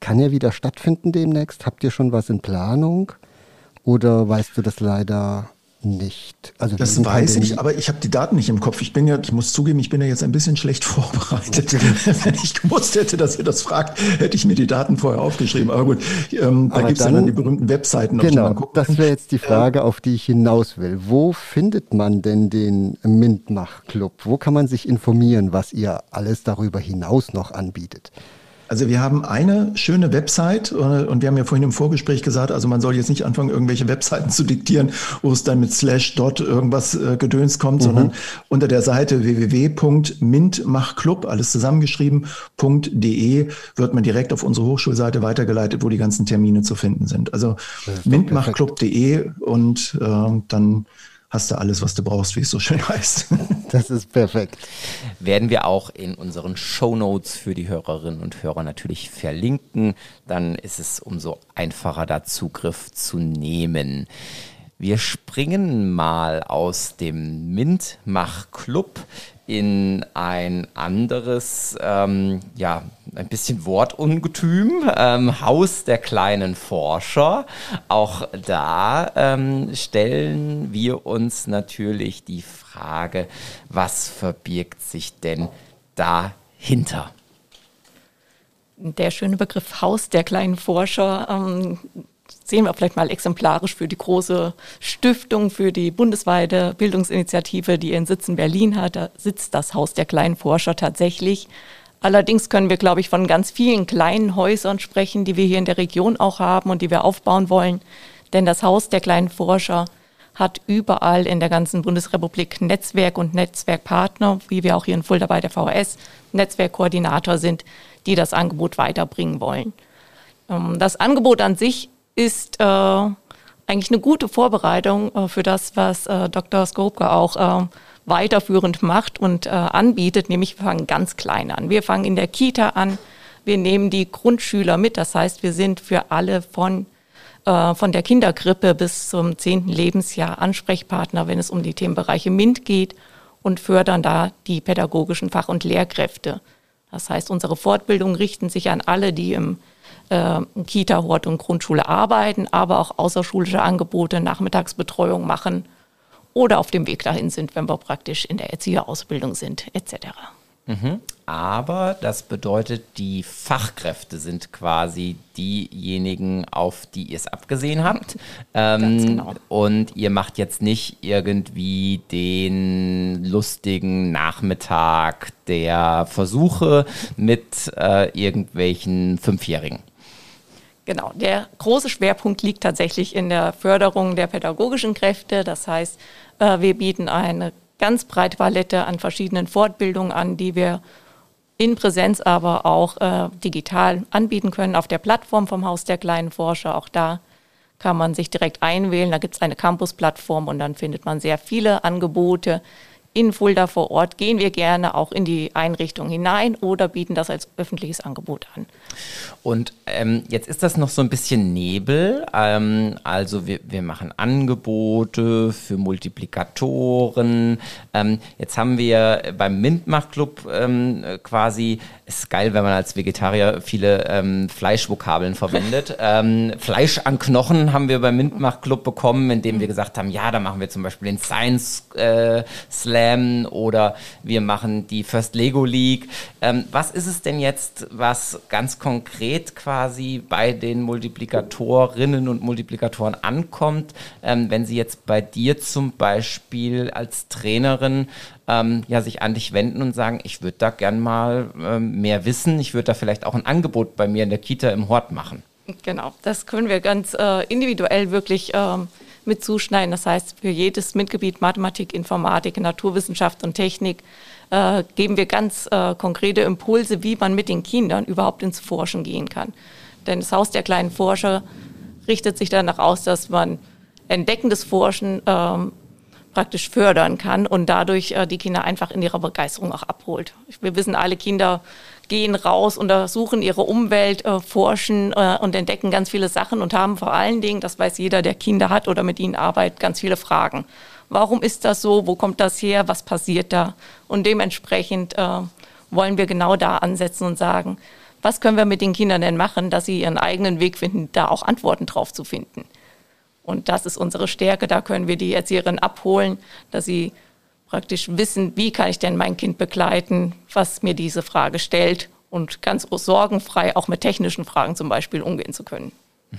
kann er wieder stattfinden demnächst? Habt ihr schon was in Planung? Oder weißt du das leider nicht. Also das weiß ich, aber ich habe die Daten nicht im Kopf. Ich bin ja, ich muss zugeben, ich bin ja jetzt ein bisschen schlecht vorbereitet. Wenn ich gewusst hätte, dass ihr das fragt, hätte ich mir die Daten vorher aufgeschrieben. Aber gut, ähm, da gibt es ja dann die berühmten Webseiten. Genau, das wäre jetzt die Frage, auf die ich hinaus will. Wo findet man denn den Mintmach-Club? Wo kann man sich informieren, was ihr alles darüber hinaus noch anbietet? Also wir haben eine schöne Website äh, und wir haben ja vorhin im Vorgespräch gesagt, also man soll jetzt nicht anfangen, irgendwelche Webseiten zu diktieren, wo es dann mit slash dot irgendwas äh, Gedöns kommt, mhm. sondern unter der Seite www.mintmachclub, alles zusammengeschrieben.de wird man direkt auf unsere Hochschulseite weitergeleitet, wo die ganzen Termine zu finden sind. Also mintmachclub.de und äh, dann hast du alles, was du brauchst, wie es so schön heißt. Das ist perfekt. Werden wir auch in unseren Show Notes für die Hörerinnen und Hörer natürlich verlinken. Dann ist es umso einfacher, da Zugriff zu nehmen. Wir springen mal aus dem Mintmach-Club in ein anderes, ähm, ja, ein bisschen Wortungetüm, ähm, Haus der kleinen Forscher. Auch da ähm, stellen wir uns natürlich die Frage, was verbirgt sich denn dahinter? Der schöne Begriff Haus der kleinen Forscher ähm, sehen wir vielleicht mal exemplarisch für die große Stiftung, für die bundesweite Bildungsinitiative, die ihren Sitz in Berlin hat. Da sitzt das Haus der kleinen Forscher tatsächlich. Allerdings können wir, glaube ich, von ganz vielen kleinen Häusern sprechen, die wir hier in der Region auch haben und die wir aufbauen wollen. Denn das Haus der kleinen Forscher hat überall in der ganzen Bundesrepublik Netzwerk und Netzwerkpartner, wie wir auch hier in Fulda bei der VHS Netzwerkkoordinator sind, die das Angebot weiterbringen wollen. Ähm, das Angebot an sich ist äh, eigentlich eine gute Vorbereitung äh, für das, was äh, Dr. Skopka auch äh, weiterführend macht und äh, anbietet, nämlich wir fangen ganz klein an. Wir fangen in der Kita an, wir nehmen die Grundschüler mit, das heißt, wir sind für alle von äh, von der Kindergrippe bis zum zehnten Lebensjahr Ansprechpartner, wenn es um die Themenbereiche MINT geht und fördern da die pädagogischen Fach- und Lehrkräfte. Das heißt, unsere Fortbildungen richten sich an alle, die im äh, Kita, Hort und Grundschule arbeiten, aber auch außerschulische Angebote, Nachmittagsbetreuung machen oder auf dem Weg dahin sind, wenn wir praktisch in der Erzieherausbildung sind, etc. Mhm. Aber das bedeutet, die Fachkräfte sind quasi diejenigen, auf die ihr es abgesehen habt. Ähm, genau. Und ihr macht jetzt nicht irgendwie den lustigen Nachmittag der Versuche mit äh, irgendwelchen Fünfjährigen. Genau, der große Schwerpunkt liegt tatsächlich in der Förderung der pädagogischen Kräfte. Das heißt, äh, wir bieten eine ganz breite Palette an verschiedenen Fortbildungen an, die wir in Präsenz, aber auch äh, digital anbieten können auf der Plattform vom Haus der kleinen Forscher. Auch da kann man sich direkt einwählen. Da gibt es eine Campus-Plattform und dann findet man sehr viele Angebote, in Fulda vor Ort gehen wir gerne auch in die Einrichtung hinein oder bieten das als öffentliches Angebot an. Und ähm, jetzt ist das noch so ein bisschen Nebel. Ähm, also wir, wir machen Angebote für Multiplikatoren. Ähm, jetzt haben wir beim Mintmach-Club ähm, quasi, ist geil, wenn man als Vegetarier viele ähm, Fleischvokabeln verwendet. Ähm, Fleisch an Knochen haben wir beim Mintmach-Club bekommen, indem wir gesagt haben, ja, da machen wir zum Beispiel den Science äh, Slam Slam oder wir machen die First Lego League. Ähm, was ist es denn jetzt, was ganz konkret quasi bei den Multiplikatorinnen und Multiplikatoren ankommt, ähm, wenn sie jetzt bei dir zum Beispiel als Trainerin ähm, ja, sich an dich wenden und sagen, ich würde da gern mal ähm, mehr wissen, ich würde da vielleicht auch ein Angebot bei mir in der Kita im Hort machen. Genau, das können wir ganz äh, individuell wirklich ähm, mit zuschneiden. Das heißt, für jedes Mitgebiet Mathematik, Informatik, Naturwissenschaft und Technik äh, geben wir ganz äh, konkrete Impulse, wie man mit den Kindern überhaupt ins Forschen gehen kann. Denn das Haus der kleinen Forscher richtet sich danach aus, dass man entdeckendes Forschen ähm, praktisch fördern kann und dadurch äh, die Kinder einfach in ihrer Begeisterung auch abholt. Wir wissen, alle Kinder gehen raus, untersuchen ihre Umwelt, äh, forschen äh, und entdecken ganz viele Sachen und haben vor allen Dingen, das weiß jeder, der Kinder hat oder mit ihnen arbeitet, ganz viele Fragen. Warum ist das so? Wo kommt das her? Was passiert da? Und dementsprechend äh, wollen wir genau da ansetzen und sagen, was können wir mit den Kindern denn machen, dass sie ihren eigenen Weg finden, da auch Antworten drauf zu finden. Und das ist unsere Stärke. Da können wir die Erzieherinnen abholen, dass sie praktisch wissen, wie kann ich denn mein Kind begleiten, was mir diese Frage stellt und ganz sorgenfrei auch mit technischen Fragen zum Beispiel umgehen zu können.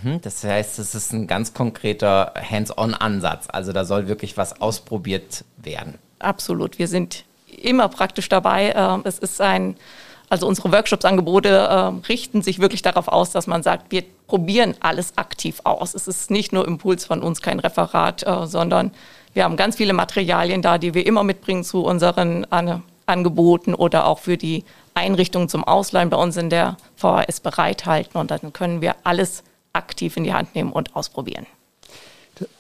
Mhm, das heißt, es ist ein ganz konkreter Hands-on-Ansatz. Also da soll wirklich was ausprobiert werden. Absolut. Wir sind immer praktisch dabei. Ähm, es ist ein, also unsere Workshops-Angebote ähm, richten sich wirklich darauf aus, dass man sagt, wir probieren alles aktiv aus. Es ist nicht nur Impuls von uns, kein Referat, äh, sondern wir haben ganz viele Materialien da, die wir immer mitbringen zu unseren Angeboten oder auch für die Einrichtungen zum Ausleihen bei uns in der VHS bereithalten. Und dann können wir alles aktiv in die Hand nehmen und ausprobieren.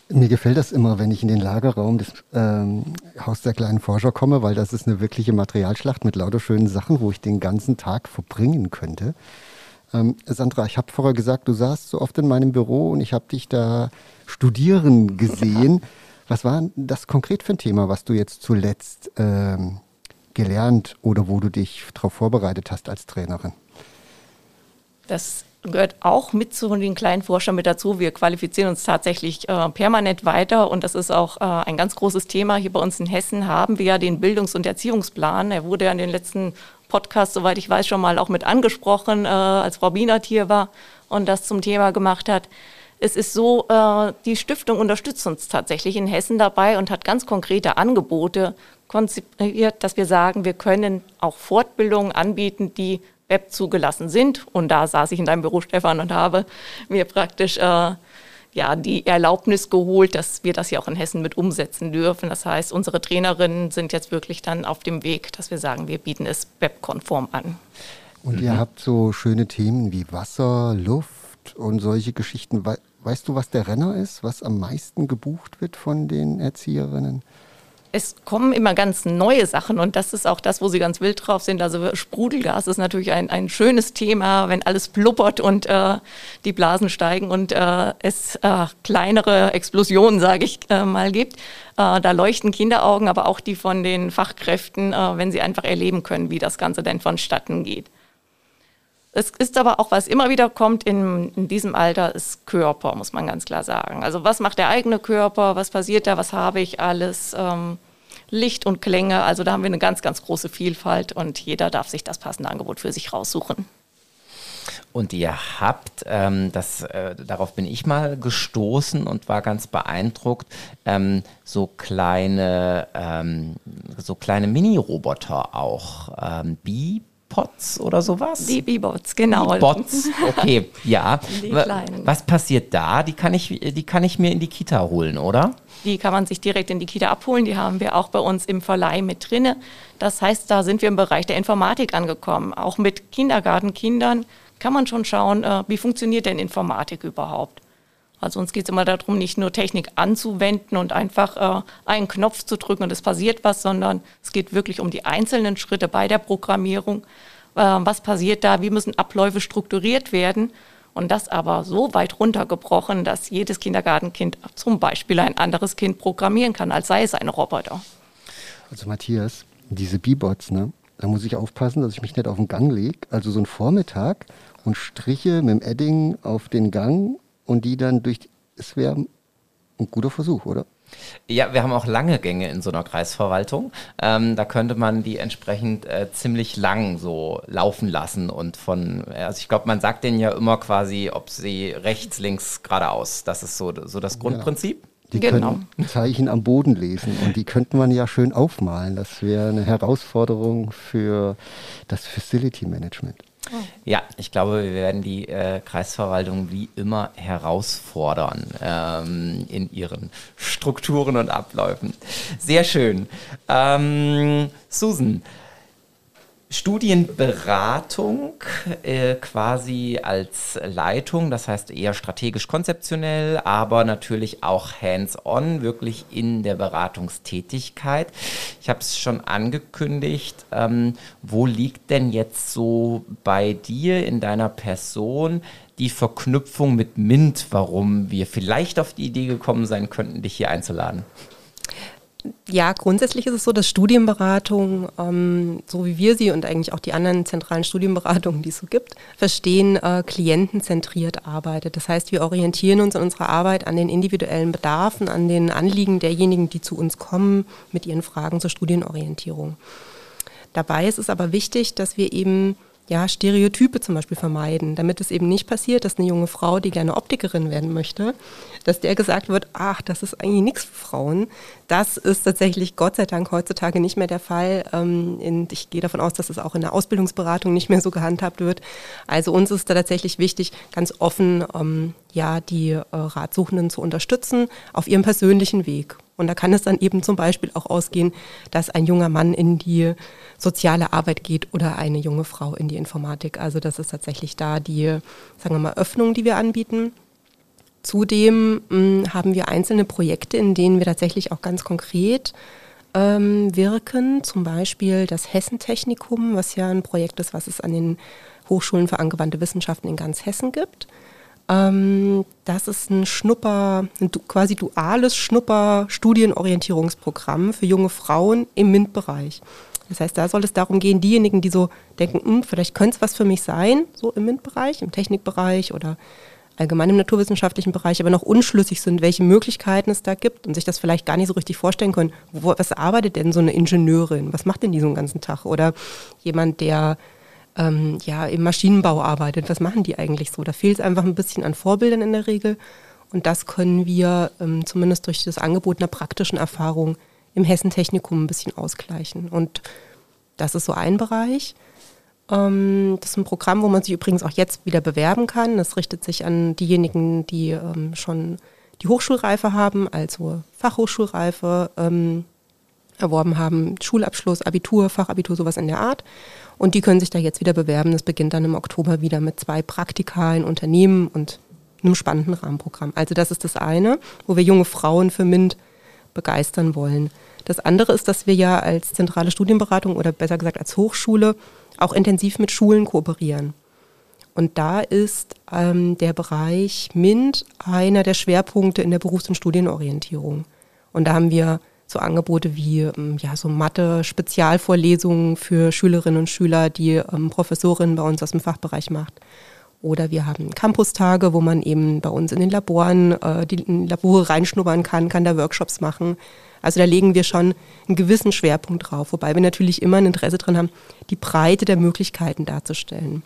Mir gefällt das immer, wenn ich in den Lagerraum des ähm, Haus der kleinen Forscher komme, weil das ist eine wirkliche Materialschlacht mit lauter schönen Sachen, wo ich den ganzen Tag verbringen könnte. Ähm, Sandra, ich habe vorher gesagt, du saßt so oft in meinem Büro und ich habe dich da studieren gesehen. Was war das konkret für ein Thema, was du jetzt zuletzt ähm, gelernt oder wo du dich darauf vorbereitet hast als Trainerin? Das gehört auch mit zu den kleinen Forschern mit dazu. Wir qualifizieren uns tatsächlich äh, permanent weiter und das ist auch äh, ein ganz großes Thema. Hier bei uns in Hessen haben wir ja den Bildungs- und Erziehungsplan. Er wurde ja in den letzten Podcasts, soweit ich weiß, schon mal auch mit angesprochen, äh, als Frau Bienert hier war und das zum Thema gemacht hat. Es ist so, äh, die Stiftung unterstützt uns tatsächlich in Hessen dabei und hat ganz konkrete Angebote konzipiert, dass wir sagen, wir können auch Fortbildungen anbieten, die Web zugelassen sind. Und da saß ich in deinem Büro, Stefan, und habe mir praktisch äh, ja, die Erlaubnis geholt, dass wir das hier auch in Hessen mit umsetzen dürfen. Das heißt, unsere Trainerinnen sind jetzt wirklich dann auf dem Weg, dass wir sagen, wir bieten es webkonform an. Und ihr habt so schöne Themen wie Wasser, Luft und solche Geschichten. Weißt du, was der Renner ist, was am meisten gebucht wird von den Erzieherinnen? Es kommen immer ganz neue Sachen und das ist auch das, wo sie ganz wild drauf sind. Also Sprudelgas ist natürlich ein, ein schönes Thema, wenn alles blubbert und äh, die Blasen steigen und äh, es äh, kleinere Explosionen, sage ich äh, mal, gibt. Äh, da leuchten Kinderaugen, aber auch die von den Fachkräften, äh, wenn sie einfach erleben können, wie das Ganze denn vonstatten geht. Es ist aber auch, was immer wieder kommt in, in, diesem Alter, ist Körper, muss man ganz klar sagen. Also was macht der eigene Körper, was passiert da, was habe ich alles, ähm, Licht und Klänge. Also da haben wir eine ganz, ganz große Vielfalt und jeder darf sich das passende Angebot für sich raussuchen. Und ihr habt, ähm, das, äh, darauf bin ich mal gestoßen und war ganz beeindruckt, ähm, so kleine, ähm, so kleine Mini-Roboter auch. Ähm, Pots oder sowas? Die B-Bots, genau. B-Bots, okay, ja. Die kleinen. Was passiert da? Die kann, ich, die kann ich mir in die Kita holen, oder? Die kann man sich direkt in die Kita abholen. Die haben wir auch bei uns im Verleih mit drinne. Das heißt, da sind wir im Bereich der Informatik angekommen. Auch mit Kindergartenkindern kann man schon schauen, äh, wie funktioniert denn Informatik überhaupt. Also uns geht es immer darum, nicht nur Technik anzuwenden und einfach äh, einen Knopf zu drücken und es passiert was, sondern es geht wirklich um die einzelnen Schritte bei der Programmierung. Äh, was passiert da? Wie müssen Abläufe strukturiert werden? Und das aber so weit runtergebrochen, dass jedes Kindergartenkind zum Beispiel ein anderes Kind programmieren kann, als sei es ein Roboter. Also Matthias, diese B-Bots, ne? Da muss ich aufpassen, dass ich mich nicht auf den Gang lege. Also so ein Vormittag und striche mit dem Edding auf den Gang und die dann durch. Es wäre ein guter Versuch, oder? Ja, wir haben auch lange Gänge in so einer Kreisverwaltung. Ähm, da könnte man die entsprechend äh, ziemlich lang so laufen lassen und von, also ich glaube, man sagt denen ja immer quasi, ob sie rechts, links, geradeaus. Das ist so, so das Grundprinzip. Genau. Die genau. können Zeichen am Boden lesen und die könnte man ja schön aufmalen. Das wäre eine Herausforderung für das Facility Management. Ja, ich glaube, wir werden die äh, Kreisverwaltung wie immer herausfordern ähm, in ihren Strukturen und Abläufen. Sehr schön. Ähm, Susan, Studienberatung äh, quasi als Leitung, das heißt eher strategisch konzeptionell, aber natürlich auch hands-on, wirklich in der Beratungstätigkeit. Ich habe es schon angekündigt, ähm, wo liegt denn jetzt so bei dir in deiner Person die Verknüpfung mit MINT, warum wir vielleicht auf die Idee gekommen sein könnten, dich hier einzuladen? Ja, grundsätzlich ist es so, dass Studienberatung, ähm, so wie wir sie und eigentlich auch die anderen zentralen Studienberatungen, die es so gibt, verstehen, äh, klientenzentriert arbeitet. Das heißt, wir orientieren uns in unserer Arbeit an den individuellen Bedarfen, an den Anliegen derjenigen, die zu uns kommen mit ihren Fragen zur Studienorientierung. Dabei ist es aber wichtig, dass wir eben ja, Stereotype zum Beispiel vermeiden, damit es eben nicht passiert, dass eine junge Frau, die gerne Optikerin werden möchte, dass der gesagt wird, ach, das ist eigentlich nichts für Frauen. Das ist tatsächlich Gott sei Dank heutzutage nicht mehr der Fall. Ähm, ich gehe davon aus, dass es auch in der Ausbildungsberatung nicht mehr so gehandhabt wird. Also uns ist da tatsächlich wichtig, ganz offen ähm, ja, die äh, Ratsuchenden zu unterstützen auf ihrem persönlichen Weg. Und da kann es dann eben zum Beispiel auch ausgehen, dass ein junger Mann in die soziale Arbeit geht oder eine junge Frau in die Informatik. Also das ist tatsächlich da die, sagen wir mal, Öffnung, die wir anbieten. Zudem mh, hm, haben wir einzelne Projekte, in denen wir tatsächlich auch ganz konkret ähm, wirken. Zum Beispiel das Hessentechnikum, was ja ein Projekt ist, was es an den Hochschulen für angewandte Wissenschaften in ganz Hessen gibt. Ähm, das ist ein Schnupper, ein quasi duales Schnupper-Studienorientierungsprogramm für junge Frauen im MINT-Bereich. Das heißt, da soll es darum gehen, diejenigen, die so denken, hm, vielleicht könnte es was für mich sein, so im MINT-Bereich, im Technikbereich oder allgemein im naturwissenschaftlichen Bereich, aber noch unschlüssig sind, welche Möglichkeiten es da gibt und sich das vielleicht gar nicht so richtig vorstellen können. Wo, was arbeitet denn so eine Ingenieurin? Was macht denn die so einen ganzen Tag? Oder jemand, der ähm, ja, im Maschinenbau arbeitet. Was machen die eigentlich so? Da fehlt es einfach ein bisschen an Vorbildern in der Regel. Und das können wir ähm, zumindest durch das Angebot einer praktischen Erfahrung im Hessentechnikum ein bisschen ausgleichen. Und das ist so ein Bereich. Ähm, das ist ein Programm, wo man sich übrigens auch jetzt wieder bewerben kann. Das richtet sich an diejenigen, die ähm, schon die Hochschulreife haben, also Fachhochschulreife ähm, erworben haben, Schulabschluss, Abitur, Fachabitur, sowas in der Art. Und die können sich da jetzt wieder bewerben. Das beginnt dann im Oktober wieder mit zwei Praktika in Unternehmen und einem spannenden Rahmenprogramm. Also das ist das eine, wo wir junge Frauen für MINT begeistern wollen. Das andere ist, dass wir ja als zentrale Studienberatung oder besser gesagt als Hochschule auch intensiv mit Schulen kooperieren. Und da ist ähm, der Bereich MINT einer der Schwerpunkte in der Berufs- und Studienorientierung. Und da haben wir so Angebote wie ähm, ja, so Mathe-Spezialvorlesungen für Schülerinnen und Schüler, die ähm, Professorin bei uns aus dem Fachbereich macht. Oder wir haben Campustage, wo man eben bei uns in den Laboren, äh, die Labore reinschnuppern kann, kann da Workshops machen. Also da legen wir schon einen gewissen Schwerpunkt drauf, wobei wir natürlich immer ein Interesse dran haben, die Breite der Möglichkeiten darzustellen.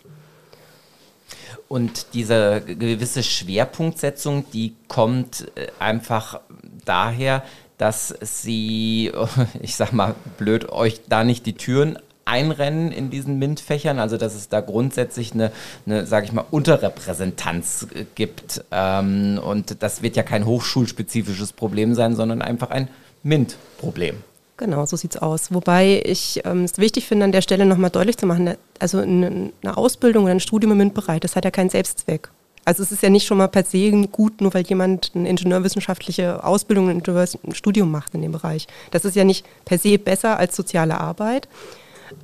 Und diese gewisse Schwerpunktsetzung, die kommt äh, einfach daher, dass sie, ich sag mal blöd, euch da nicht die Türen einrennen in diesen MINT-Fächern, also dass es da grundsätzlich eine, eine sage ich mal, Unterrepräsentanz gibt. Ähm, und das wird ja kein hochschulspezifisches Problem sein, sondern einfach ein MINT-Problem. Genau, so sieht es aus. Wobei ich ähm, es wichtig finde, an der Stelle nochmal deutlich zu machen, also eine, eine Ausbildung oder ein Studium im MINT-Bereich, das hat ja keinen Selbstzweck. Also es ist ja nicht schon mal per se gut, nur weil jemand eine ingenieurwissenschaftliche Ausbildung, ein Studium macht in dem Bereich. Das ist ja nicht per se besser als soziale Arbeit.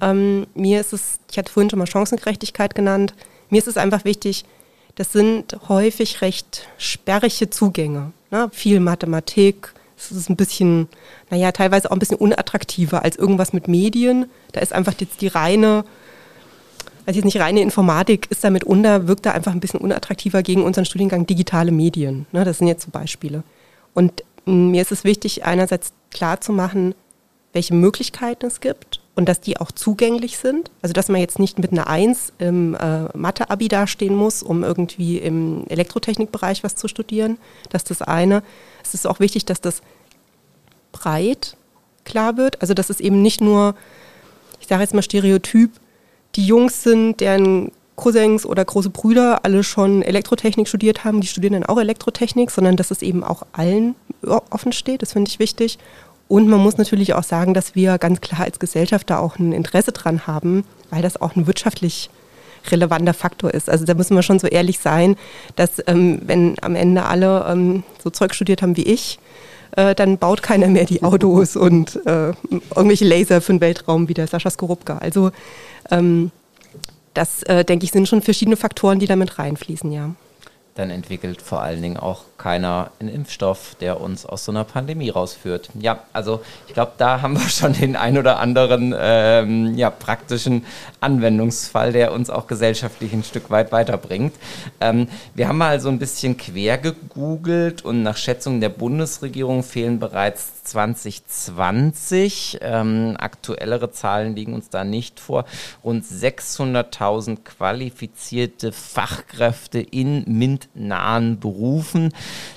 Ähm, mir ist es, ich hatte vorhin schon mal Chancengerechtigkeit genannt, mir ist es einfach wichtig, das sind häufig recht sperrige Zugänge. Ne? Viel Mathematik, es ist ein bisschen, naja, teilweise auch ein bisschen unattraktiver als irgendwas mit Medien. Da ist einfach jetzt die reine also jetzt nicht reine Informatik ist damit unter, wirkt da einfach ein bisschen unattraktiver gegen unseren Studiengang digitale Medien. Ne, das sind jetzt so Beispiele. Und mm, mir ist es wichtig, einerseits klar zu machen, welche Möglichkeiten es gibt und dass die auch zugänglich sind. Also dass man jetzt nicht mit einer Eins im äh, Mathe-Abi dastehen muss, um irgendwie im Elektrotechnikbereich was zu studieren. Das ist das eine. Es ist auch wichtig, dass das breit klar wird. Also dass es eben nicht nur, ich sage jetzt mal Stereotyp, die Jungs sind, deren Cousins oder große Brüder alle schon Elektrotechnik studiert haben, die studieren dann auch Elektrotechnik, sondern dass es eben auch allen offen steht, das finde ich wichtig. Und man muss natürlich auch sagen, dass wir ganz klar als Gesellschaft da auch ein Interesse dran haben, weil das auch ein wirtschaftlich relevanter Faktor ist. Also da müssen wir schon so ehrlich sein, dass ähm, wenn am Ende alle ähm, so Zeug studiert haben wie ich, äh, dann baut keiner mehr die Autos und äh, irgendwelche Laser für den Weltraum wie der Sascha Skorupka. Also ähm, das, äh, denke ich, sind schon verschiedene Faktoren, die damit reinfließen, ja dann entwickelt vor allen Dingen auch keiner einen Impfstoff, der uns aus so einer Pandemie rausführt. Ja, also ich glaube, da haben wir schon den ein oder anderen ähm, ja, praktischen Anwendungsfall, der uns auch gesellschaftlich ein Stück weit weiterbringt. Ähm, wir haben mal so ein bisschen quer gegoogelt und nach Schätzungen der Bundesregierung fehlen bereits 2020, ähm, aktuellere Zahlen liegen uns da nicht vor, rund 600.000 qualifizierte Fachkräfte in MINT-nahen Berufen.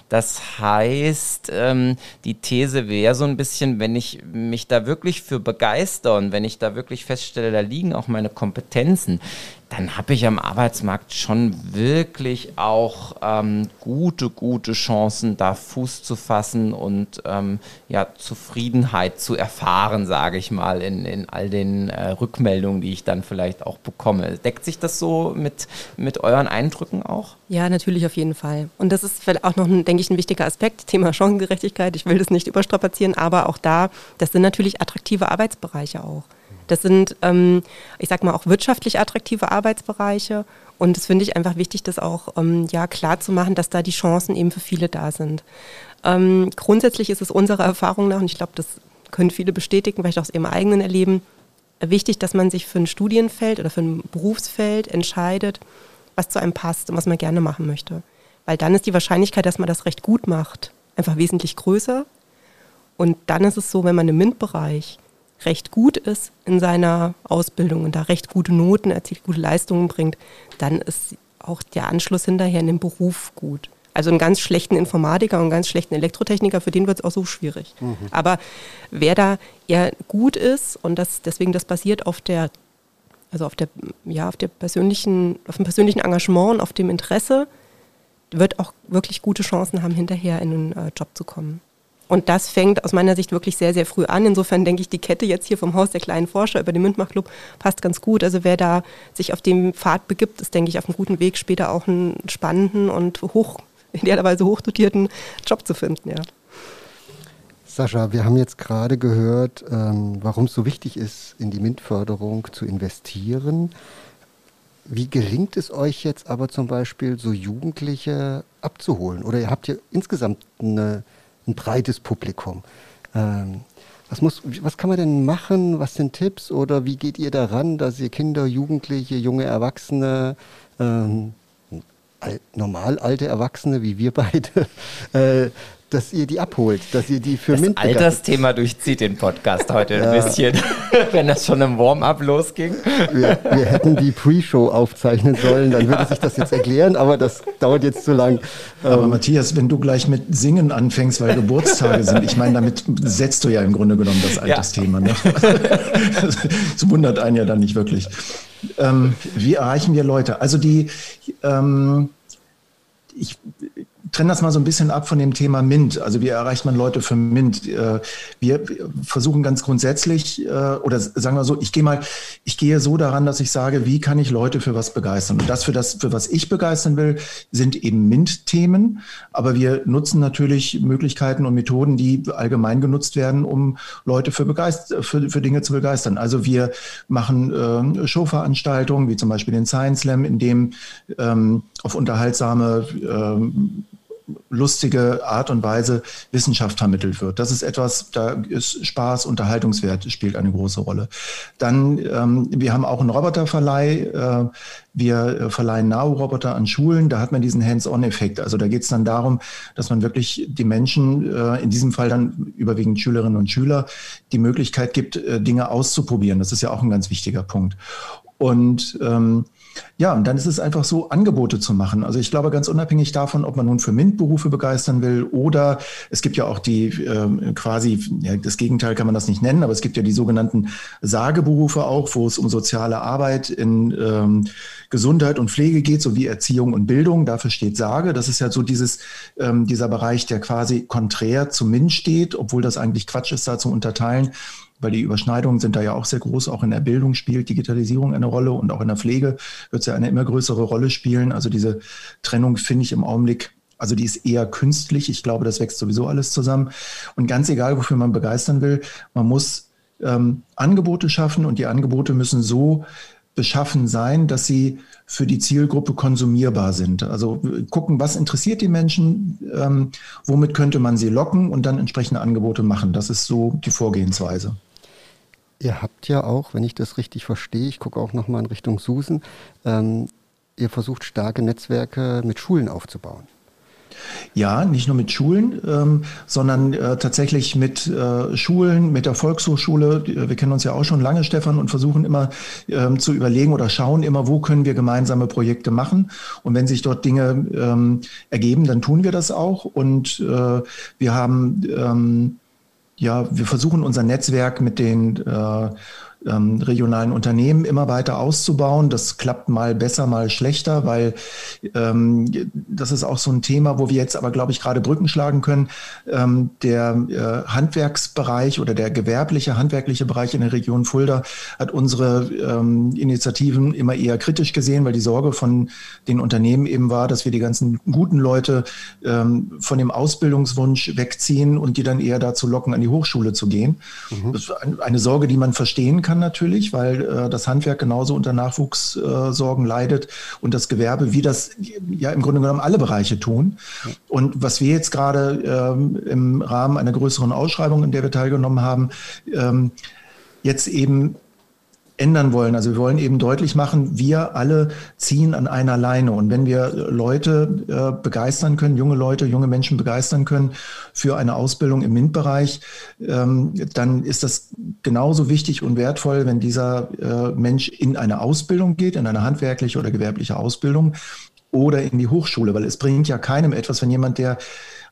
Das heißt, ähm, die These wäre so ein bisschen, wenn ich mich da wirklich für begeister und wenn ich da wirklich feststelle, da liegen auch meine Kompetenzen, dann habe ich am Arbeitsmarkt schon wirklich auch ähm, gute, gute Chancen, da Fuß zu fassen und ähm, ja, Zufriedenheit zu erfahren, sage ich mal, in, in all den äh, Rückmeldungen, die ich dann vielleicht auch bekomme. Deckt sich das so mit, mit euren Eindrücken auch? Ja, natürlich auf jeden Fall. Und das ist auch noch, ein, denke ein wichtiger Aspekt, Thema Chancengerechtigkeit. Ich will das nicht überstrapazieren, aber auch da, das sind natürlich attraktive Arbeitsbereiche auch. Das sind, ähm, ich sag mal, auch wirtschaftlich attraktive Arbeitsbereiche. Und das finde ich einfach wichtig, das auch ähm, ja, klar zu machen, dass da die Chancen eben für viele da sind. Ähm, grundsätzlich ist es unserer Erfahrung nach, und ich glaube, das können viele bestätigen, vielleicht auch aus ihrem eigenen Erleben, wichtig, dass man sich für ein Studienfeld oder für ein Berufsfeld entscheidet, was zu einem passt und was man gerne machen möchte. Weil dann ist die Wahrscheinlichkeit, dass man das recht gut macht, einfach wesentlich größer. Und dann ist es so, wenn man im MINT-Bereich recht gut ist in seiner Ausbildung und da recht gute Noten erzielt, gute Leistungen bringt, dann ist auch der Anschluss hinterher in den Beruf gut. Also einen ganz schlechten Informatiker und einen ganz schlechten Elektrotechniker, für den wird es auch so schwierig. Mhm. Aber wer da eher gut ist und das, deswegen das basiert auf der, also auf der, ja, auf der persönlichen, auf dem persönlichen Engagement und auf dem Interesse, wird auch wirklich gute Chancen haben, hinterher in einen äh, Job zu kommen. Und das fängt aus meiner Sicht wirklich sehr, sehr früh an. Insofern denke ich, die Kette jetzt hier vom Haus der kleinen Forscher über den Münchmach-Club passt ganz gut. Also wer da sich auf dem Pfad begibt, ist, denke ich, auf einem guten Weg, später auch einen spannenden und hoch, idealerweise hochdotierten Job zu finden, ja. Sascha, wir haben jetzt gerade gehört, ähm, warum es so wichtig ist, in die MINT-Förderung zu investieren. Wie gelingt es euch jetzt aber zum Beispiel, so Jugendliche abzuholen? Oder ihr habt hier insgesamt eine ein breites Publikum. Ähm, was, muss, was kann man denn machen? Was sind Tipps? Oder wie geht ihr daran, dass ihr Kinder, Jugendliche, junge Erwachsene, ähm, normal alte Erwachsene wie wir beide, äh, dass ihr die abholt, dass ihr die für Das Altersthema durchzieht den Podcast heute ja. ein bisschen, wenn das schon im Warm-up losging. Wir, wir, hätten die Pre-Show aufzeichnen sollen, dann würde sich das jetzt erklären, aber das dauert jetzt zu lang. Aber ähm, Matthias, wenn du gleich mit Singen anfängst, weil Geburtstage sind, ich meine, damit setzt du ja im Grunde genommen das Altersthema. Ja. Ne? Das wundert einen ja dann nicht wirklich. Ähm, wie erreichen wir Leute? Also die, ähm, ich trenne das mal so ein bisschen ab von dem Thema MINT. Also wie erreicht man Leute für MINT? Äh, wir versuchen ganz grundsätzlich, äh, oder sagen wir so, ich gehe mal, ich gehe so daran, dass ich sage, wie kann ich Leute für was begeistern? Und das für das, für was ich begeistern will, sind eben MINT-Themen. Aber wir nutzen natürlich Möglichkeiten und Methoden, die allgemein genutzt werden, um Leute für, begeist für, für Dinge zu begeistern. Also wir machen äh, Showveranstaltungen, wie zum Beispiel den Science Slam, in dem ähm, auf unterhaltsame ähm, lustige Art und Weise Wissenschaft vermittelt wird. Das ist etwas, da ist Spaß, Unterhaltungswert spielt eine große Rolle. Dann, ähm, wir haben auch einen Roboterverleih. Äh, wir verleihen Nao-Roboter an Schulen. Da hat man diesen Hands-on-Effekt. Also da geht es dann darum, dass man wirklich die Menschen, äh, in diesem Fall dann überwiegend Schülerinnen und Schüler, die Möglichkeit gibt, äh, Dinge auszuprobieren. Das ist ja auch ein ganz wichtiger Punkt. Und ähm, ja, und dann ist es einfach so, Angebote zu machen. Also ich glaube, ganz unabhängig davon, ob man nun für MINT-Berufe begeistern will oder es gibt ja auch die äh, quasi, ja, das Gegenteil kann man das nicht nennen, aber es gibt ja die sogenannten Sageberufe auch, wo es um soziale Arbeit in ähm, Gesundheit und Pflege geht, sowie Erziehung und Bildung. Dafür steht Sage. Das ist ja so dieses, ähm, dieser Bereich, der quasi konträr zum MINT steht, obwohl das eigentlich Quatsch ist, da zu unterteilen weil die Überschneidungen sind da ja auch sehr groß. Auch in der Bildung spielt Digitalisierung eine Rolle und auch in der Pflege wird es ja eine immer größere Rolle spielen. Also diese Trennung finde ich im Augenblick also die ist eher künstlich. Ich glaube, das wächst sowieso alles zusammen. Und ganz egal, wofür man begeistern will, man muss ähm, Angebote schaffen und die Angebote müssen so beschaffen sein, dass sie für die Zielgruppe konsumierbar sind. Also gucken, was interessiert die Menschen, ähm, womit könnte man sie locken und dann entsprechende Angebote machen. Das ist so die Vorgehensweise. Ihr habt ja auch, wenn ich das richtig verstehe, ich gucke auch nochmal in Richtung Susan, ähm, ihr versucht starke Netzwerke mit Schulen aufzubauen. Ja, nicht nur mit Schulen, ähm, sondern äh, tatsächlich mit äh, Schulen, mit der Volkshochschule. Wir kennen uns ja auch schon lange, Stefan, und versuchen immer ähm, zu überlegen oder schauen immer, wo können wir gemeinsame Projekte machen. Und wenn sich dort Dinge ähm, ergeben, dann tun wir das auch. Und äh, wir haben, ähm, ja, wir versuchen unser Netzwerk mit den äh, ähm, regionalen Unternehmen immer weiter auszubauen. Das klappt mal besser, mal schlechter, weil ähm, das ist auch so ein Thema, wo wir jetzt aber, glaube ich, gerade Brücken schlagen können. Ähm, der äh, Handwerksbereich oder der gewerbliche, handwerkliche Bereich in der Region Fulda hat unsere ähm, Initiativen immer eher kritisch gesehen, weil die Sorge von den Unternehmen eben war, dass wir die ganzen guten Leute ähm, von dem Ausbildungswunsch wegziehen und die dann eher dazu locken, an die Hochschule zu gehen. Mhm. Das ist eine Sorge, die man verstehen kann kann natürlich, weil äh, das Handwerk genauso unter Nachwuchssorgen äh, leidet und das Gewerbe, wie das ja im Grunde genommen alle Bereiche tun. Und was wir jetzt gerade ähm, im Rahmen einer größeren Ausschreibung, in der wir teilgenommen haben, ähm, jetzt eben ändern wollen. Also wir wollen eben deutlich machen, wir alle ziehen an einer Leine. Und wenn wir Leute äh, begeistern können, junge Leute, junge Menschen begeistern können für eine Ausbildung im MINT-Bereich, ähm, dann ist das genauso wichtig und wertvoll, wenn dieser äh, Mensch in eine Ausbildung geht, in eine handwerkliche oder gewerbliche Ausbildung oder in die Hochschule, weil es bringt ja keinem etwas, wenn jemand, der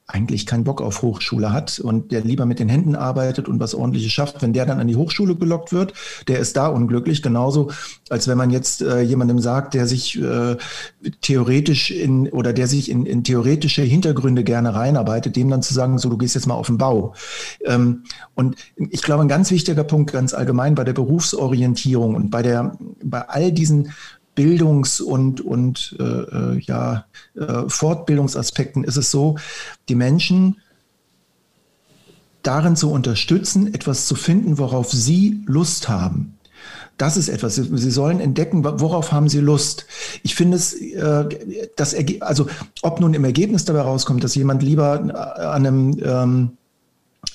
eigentlich keinen Bock auf Hochschule hat und der lieber mit den Händen arbeitet und was ordentliches schafft, wenn der dann an die Hochschule gelockt wird, der ist da unglücklich, genauso als wenn man jetzt äh, jemandem sagt, der sich äh, theoretisch in oder der sich in, in theoretische Hintergründe gerne reinarbeitet, dem dann zu sagen, so du gehst jetzt mal auf den Bau. Ähm, und ich glaube, ein ganz wichtiger Punkt ganz allgemein bei der Berufsorientierung und bei der bei all diesen Bildungs- und, und äh, äh, ja, äh, Fortbildungsaspekten ist es so, die Menschen darin zu unterstützen, etwas zu finden, worauf sie Lust haben. Das ist etwas. Sie sollen entdecken, worauf haben Sie Lust. Ich finde es, äh, das also ob nun im Ergebnis dabei rauskommt, dass jemand lieber an einem ähm,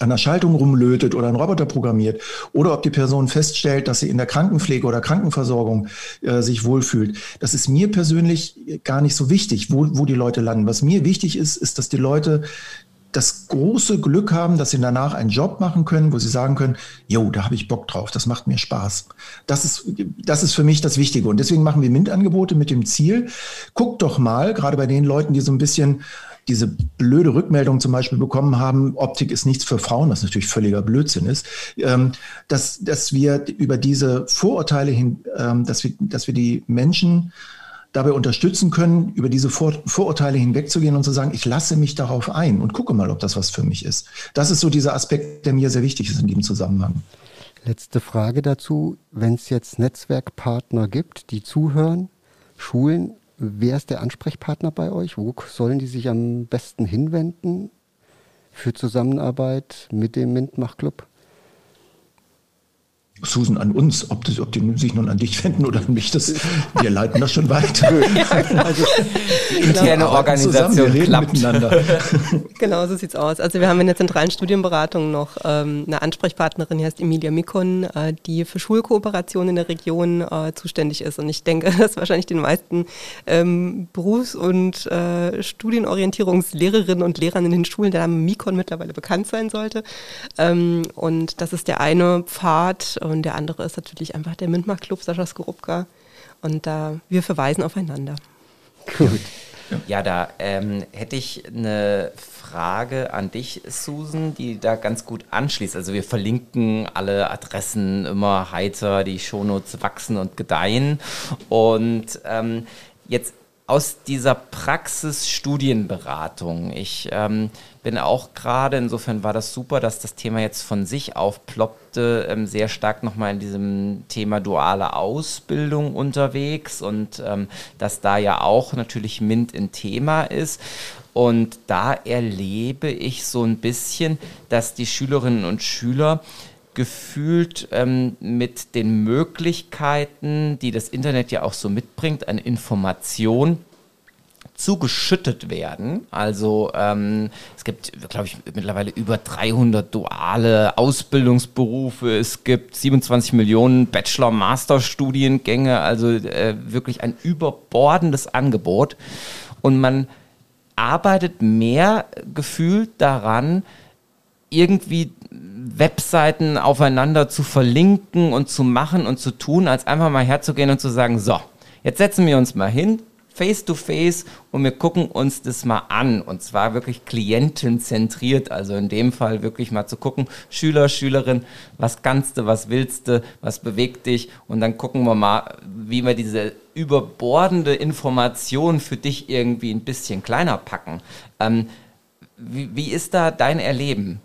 an der Schaltung rumlötet oder einen Roboter programmiert oder ob die Person feststellt, dass sie in der Krankenpflege oder Krankenversorgung äh, sich wohlfühlt. Das ist mir persönlich gar nicht so wichtig, wo, wo die Leute landen. Was mir wichtig ist, ist, dass die Leute das große Glück haben, dass sie danach einen Job machen können, wo sie sagen können, jo, da habe ich Bock drauf, das macht mir Spaß. Das ist, das ist für mich das Wichtige. Und deswegen machen wir MINT-Angebote mit dem Ziel, guck doch mal, gerade bei den Leuten, die so ein bisschen diese blöde Rückmeldung zum Beispiel bekommen haben, Optik ist nichts für Frauen, was natürlich völliger Blödsinn ist, ähm, dass, dass wir über diese Vorurteile hin, ähm, dass, wir, dass wir die Menschen dabei unterstützen können, über diese Vor Vorurteile hinwegzugehen und zu sagen, ich lasse mich darauf ein und gucke mal, ob das was für mich ist. Das ist so dieser Aspekt, der mir sehr wichtig ist in diesem Zusammenhang. Letzte Frage dazu. Wenn es jetzt Netzwerkpartner gibt, die zuhören, Schulen, Wer ist der Ansprechpartner bei euch? Wo sollen die sich am besten hinwenden für Zusammenarbeit mit dem Mintmach Club? Susan an uns, ob, das, ob die sich nun an dich wenden oder an mich, das, wir leiten das schon weiter. also, interne Organisation zusammen, wir klappt. miteinander. genau, so sieht's aus. Also wir haben in der zentralen Studienberatung noch ähm, eine Ansprechpartnerin, die heißt Emilia Mikon, äh, die für Schulkooperation in der Region äh, zuständig ist. Und ich denke, dass wahrscheinlich den meisten ähm, Berufs- und äh, Studienorientierungslehrerinnen und Lehrern in den Schulen der Name Mikon mittlerweile bekannt sein sollte. Ähm, und das ist der eine Pfad, und der andere ist natürlich einfach der Mintmach Club Sascha Skorupka. Und da wir verweisen aufeinander. Gut. Ja, ja da ähm, hätte ich eine Frage an dich, Susan, die da ganz gut anschließt. Also wir verlinken alle Adressen immer heiter, die Shownotes wachsen und gedeihen. Und ähm, jetzt aus dieser Praxis Studienberatung. Ich ähm, bin auch gerade, insofern war das super, dass das Thema jetzt von sich aufploppte, ähm, sehr stark nochmal in diesem Thema duale Ausbildung unterwegs und ähm, dass da ja auch natürlich MINT ein Thema ist. Und da erlebe ich so ein bisschen, dass die Schülerinnen und Schüler gefühlt ähm, mit den Möglichkeiten, die das Internet ja auch so mitbringt, an Information zugeschüttet werden. Also ähm, es gibt, glaube ich, mittlerweile über 300 duale Ausbildungsberufe. Es gibt 27 Millionen Bachelor-Master-Studiengänge. Also äh, wirklich ein überbordendes Angebot. Und man arbeitet mehr gefühlt daran, irgendwie Webseiten aufeinander zu verlinken und zu machen und zu tun, als einfach mal herzugehen und zu sagen, so, jetzt setzen wir uns mal hin, face to face und wir gucken uns das mal an und zwar wirklich klientenzentriert, also in dem Fall wirklich mal zu gucken, Schüler, Schülerin, was kannst du, was willst du, was bewegt dich und dann gucken wir mal, wie wir diese überbordende Information für dich irgendwie ein bisschen kleiner packen. Ähm, wie, wie ist da dein Erleben?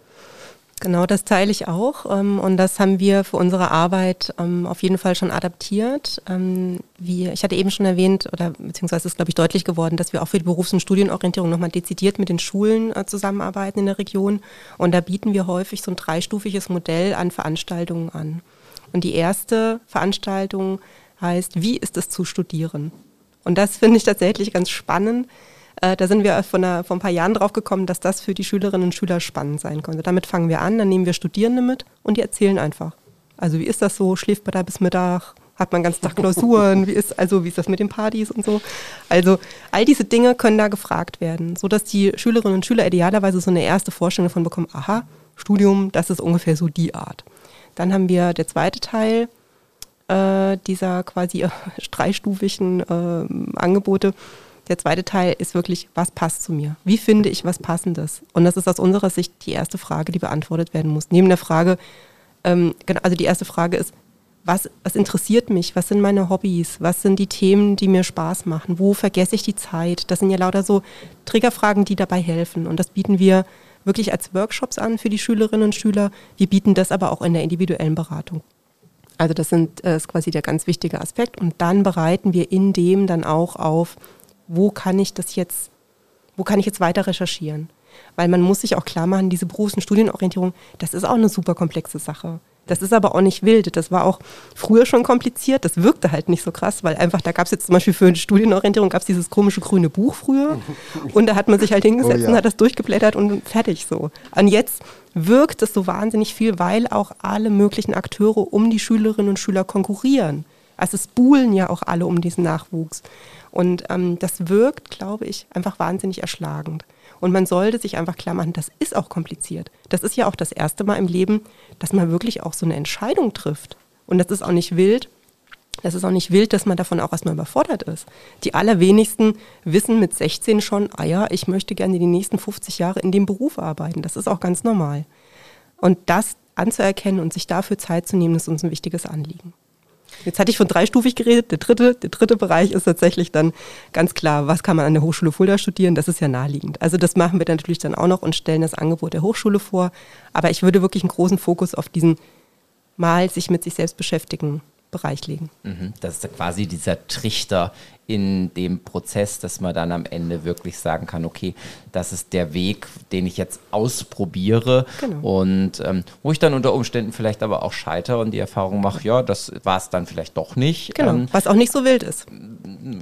Genau, das teile ich auch. Ähm, und das haben wir für unsere Arbeit ähm, auf jeden Fall schon adaptiert. Ähm, wir, ich hatte eben schon erwähnt, oder beziehungsweise ist, glaube ich, deutlich geworden, dass wir auch für die Berufs- und Studienorientierung nochmal dezidiert mit den Schulen äh, zusammenarbeiten in der Region. Und da bieten wir häufig so ein dreistufiges Modell an Veranstaltungen an. Und die erste Veranstaltung heißt, wie ist es zu studieren? Und das finde ich tatsächlich ganz spannend äh, da sind wir von einer, vor ein paar Jahren drauf gekommen, dass das für die Schülerinnen und Schüler spannend sein konnte. Damit fangen wir an, dann nehmen wir Studierende mit und die erzählen einfach. Also wie ist das so? Schläft man da bis Mittag? Hat man ganzen Tag Klausuren? Wie ist, also wie ist das mit den Partys und so? Also all diese Dinge können da gefragt werden, sodass die Schülerinnen und Schüler idealerweise so eine erste Vorstellung davon bekommen, aha, Studium, das ist ungefähr so die Art. Dann haben wir der zweite Teil äh, dieser quasi äh, dreistufigen äh, Angebote, der zweite Teil ist wirklich, was passt zu mir? Wie finde ich was Passendes? Und das ist aus unserer Sicht die erste Frage, die beantwortet werden muss. Neben der Frage, ähm, genau, also die erste Frage ist, was, was interessiert mich? Was sind meine Hobbys? Was sind die Themen, die mir Spaß machen? Wo vergesse ich die Zeit? Das sind ja lauter so Triggerfragen, die dabei helfen. Und das bieten wir wirklich als Workshops an für die Schülerinnen und Schüler. Wir bieten das aber auch in der individuellen Beratung. Also das sind, äh, ist quasi der ganz wichtige Aspekt. Und dann bereiten wir in dem dann auch auf wo kann ich das jetzt, wo kann ich jetzt weiter recherchieren? Weil man muss sich auch klar machen, diese Berufs- und Studienorientierung, das ist auch eine super komplexe Sache. Das ist aber auch nicht wild. Das war auch früher schon kompliziert. Das wirkte halt nicht so krass, weil einfach, da gab es jetzt zum Beispiel für eine Studienorientierung gab es dieses komische grüne Buch früher. Und da hat man sich halt hingesetzt oh, ja. und hat das durchgeblättert und fertig so. Und jetzt wirkt es so wahnsinnig viel, weil auch alle möglichen Akteure um die Schülerinnen und Schüler konkurrieren. Also es buhlen ja auch alle um diesen Nachwuchs. Und ähm, das wirkt, glaube ich, einfach wahnsinnig erschlagend. Und man sollte sich einfach klar machen, das ist auch kompliziert. Das ist ja auch das erste Mal im Leben, dass man wirklich auch so eine Entscheidung trifft. Und das ist auch nicht wild. Das ist auch nicht wild, dass man davon auch erstmal überfordert ist. Die allerwenigsten wissen mit 16 schon, ah ja, ich möchte gerne die nächsten 50 Jahre in dem Beruf arbeiten. Das ist auch ganz normal. Und das anzuerkennen und sich dafür Zeit zu nehmen, ist uns ein wichtiges Anliegen. Jetzt hatte ich von dreistufig geredet. Der dritte, der dritte Bereich ist tatsächlich dann ganz klar, was kann man an der Hochschule Fulda studieren? Das ist ja naheliegend. Also das machen wir natürlich dann auch noch und stellen das Angebot der Hochschule vor. Aber ich würde wirklich einen großen Fokus auf diesen mal sich mit sich selbst beschäftigen Bereich legen. Mhm. Das ist quasi dieser Trichter in dem Prozess, dass man dann am Ende wirklich sagen kann, okay, das ist der Weg, den ich jetzt ausprobiere genau. und ähm, wo ich dann unter Umständen vielleicht aber auch scheitere und die Erfahrung mache, ja, das war es dann vielleicht doch nicht. Genau, ähm, was auch nicht so wild ist.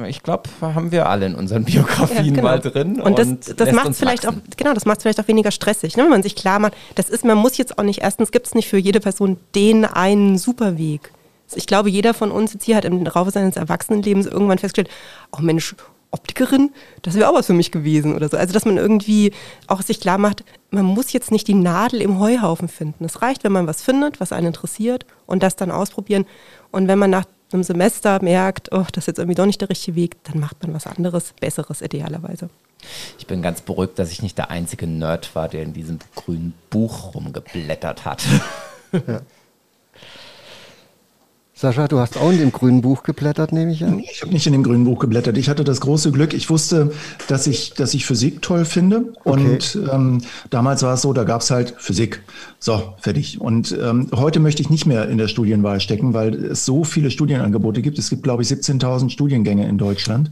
Ich glaube, haben wir alle in unseren Biografien ja, genau. mal drin. Und, und das, das macht vielleicht auch, genau, das macht vielleicht auch weniger stressig, ne? wenn man sich klar macht, das ist, man muss jetzt auch nicht, erstens gibt es nicht für jede Person den einen Superweg. Ich glaube, jeder von uns jetzt hier hat im Laufe seines Erwachsenenlebens irgendwann festgestellt, oh Mensch, Optikerin, das wäre auch was für mich gewesen oder so. Also, dass man irgendwie auch sich klar macht, man muss jetzt nicht die Nadel im Heuhaufen finden. Es reicht, wenn man was findet, was einen interessiert und das dann ausprobieren. Und wenn man nach einem Semester merkt, oh, das ist jetzt irgendwie doch nicht der richtige Weg, dann macht man was anderes, Besseres idealerweise. Ich bin ganz beruhigt, dass ich nicht der einzige Nerd war, der in diesem grünen Buch rumgeblättert hat. Ja. Sascha, du hast auch in dem grünen Buch geblättert, nehme ich an? Ich habe nicht in dem grünen Buch geblättert. Ich hatte das große Glück, ich wusste, dass ich, dass ich Physik toll finde. Okay. Und ähm, damals war es so, da gab es halt Physik. So, fertig. Und ähm, heute möchte ich nicht mehr in der Studienwahl stecken, weil es so viele Studienangebote gibt. Es gibt, glaube ich, 17.000 Studiengänge in Deutschland.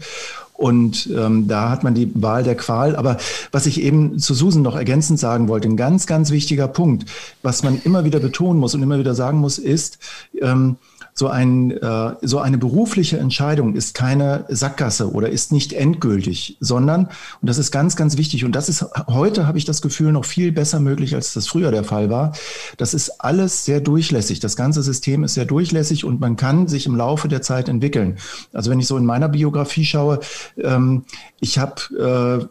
Und ähm, da hat man die Wahl der Qual. Aber was ich eben zu Susan noch ergänzend sagen wollte, ein ganz, ganz wichtiger Punkt, was man immer wieder betonen muss und immer wieder sagen muss, ist, ähm, so, ein, äh, so eine berufliche Entscheidung ist keine Sackgasse oder ist nicht endgültig, sondern, und das ist ganz, ganz wichtig, und das ist heute, habe ich das Gefühl, noch viel besser möglich, als das früher der Fall war. Das ist alles sehr durchlässig. Das ganze System ist sehr durchlässig und man kann sich im Laufe der Zeit entwickeln. Also wenn ich so in meiner Biografie schaue, ähm, ich habe äh,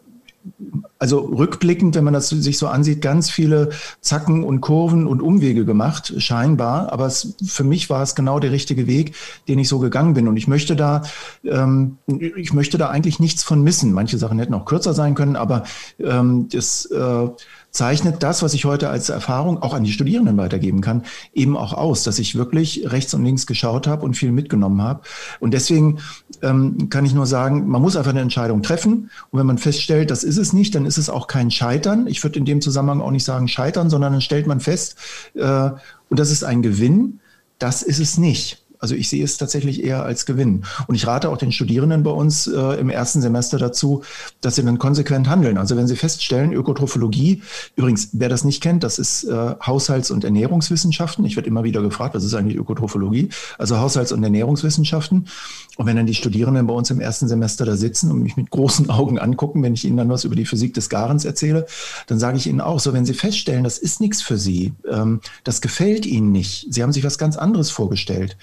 also rückblickend, wenn man das sich so ansieht, ganz viele Zacken und Kurven und Umwege gemacht, scheinbar. Aber es, für mich war es genau der richtige Weg, den ich so gegangen bin. Und ich möchte da, ähm, ich möchte da eigentlich nichts von missen. Manche Sachen hätten auch kürzer sein können, aber ähm, das äh, zeichnet das, was ich heute als Erfahrung auch an die Studierenden weitergeben kann, eben auch aus, dass ich wirklich rechts und links geschaut habe und viel mitgenommen habe. Und deswegen ähm, kann ich nur sagen, man muss einfach eine Entscheidung treffen. Und wenn man feststellt, das ist es nicht, dann ist es auch kein Scheitern. Ich würde in dem Zusammenhang auch nicht sagen Scheitern, sondern dann stellt man fest, äh, und das ist ein Gewinn, das ist es nicht. Also ich sehe es tatsächlich eher als Gewinn. Und ich rate auch den Studierenden bei uns äh, im ersten Semester dazu, dass sie dann konsequent handeln. Also wenn sie feststellen, Ökotrophologie, übrigens, wer das nicht kennt, das ist äh, Haushalts- und Ernährungswissenschaften. Ich werde immer wieder gefragt, was ist eigentlich Ökotrophologie? Also Haushalts- und Ernährungswissenschaften. Und wenn dann die Studierenden bei uns im ersten Semester da sitzen und mich mit großen Augen angucken, wenn ich ihnen dann was über die Physik des Garens erzähle, dann sage ich ihnen auch so, wenn sie feststellen, das ist nichts für sie, ähm, das gefällt ihnen nicht, sie haben sich was ganz anderes vorgestellt,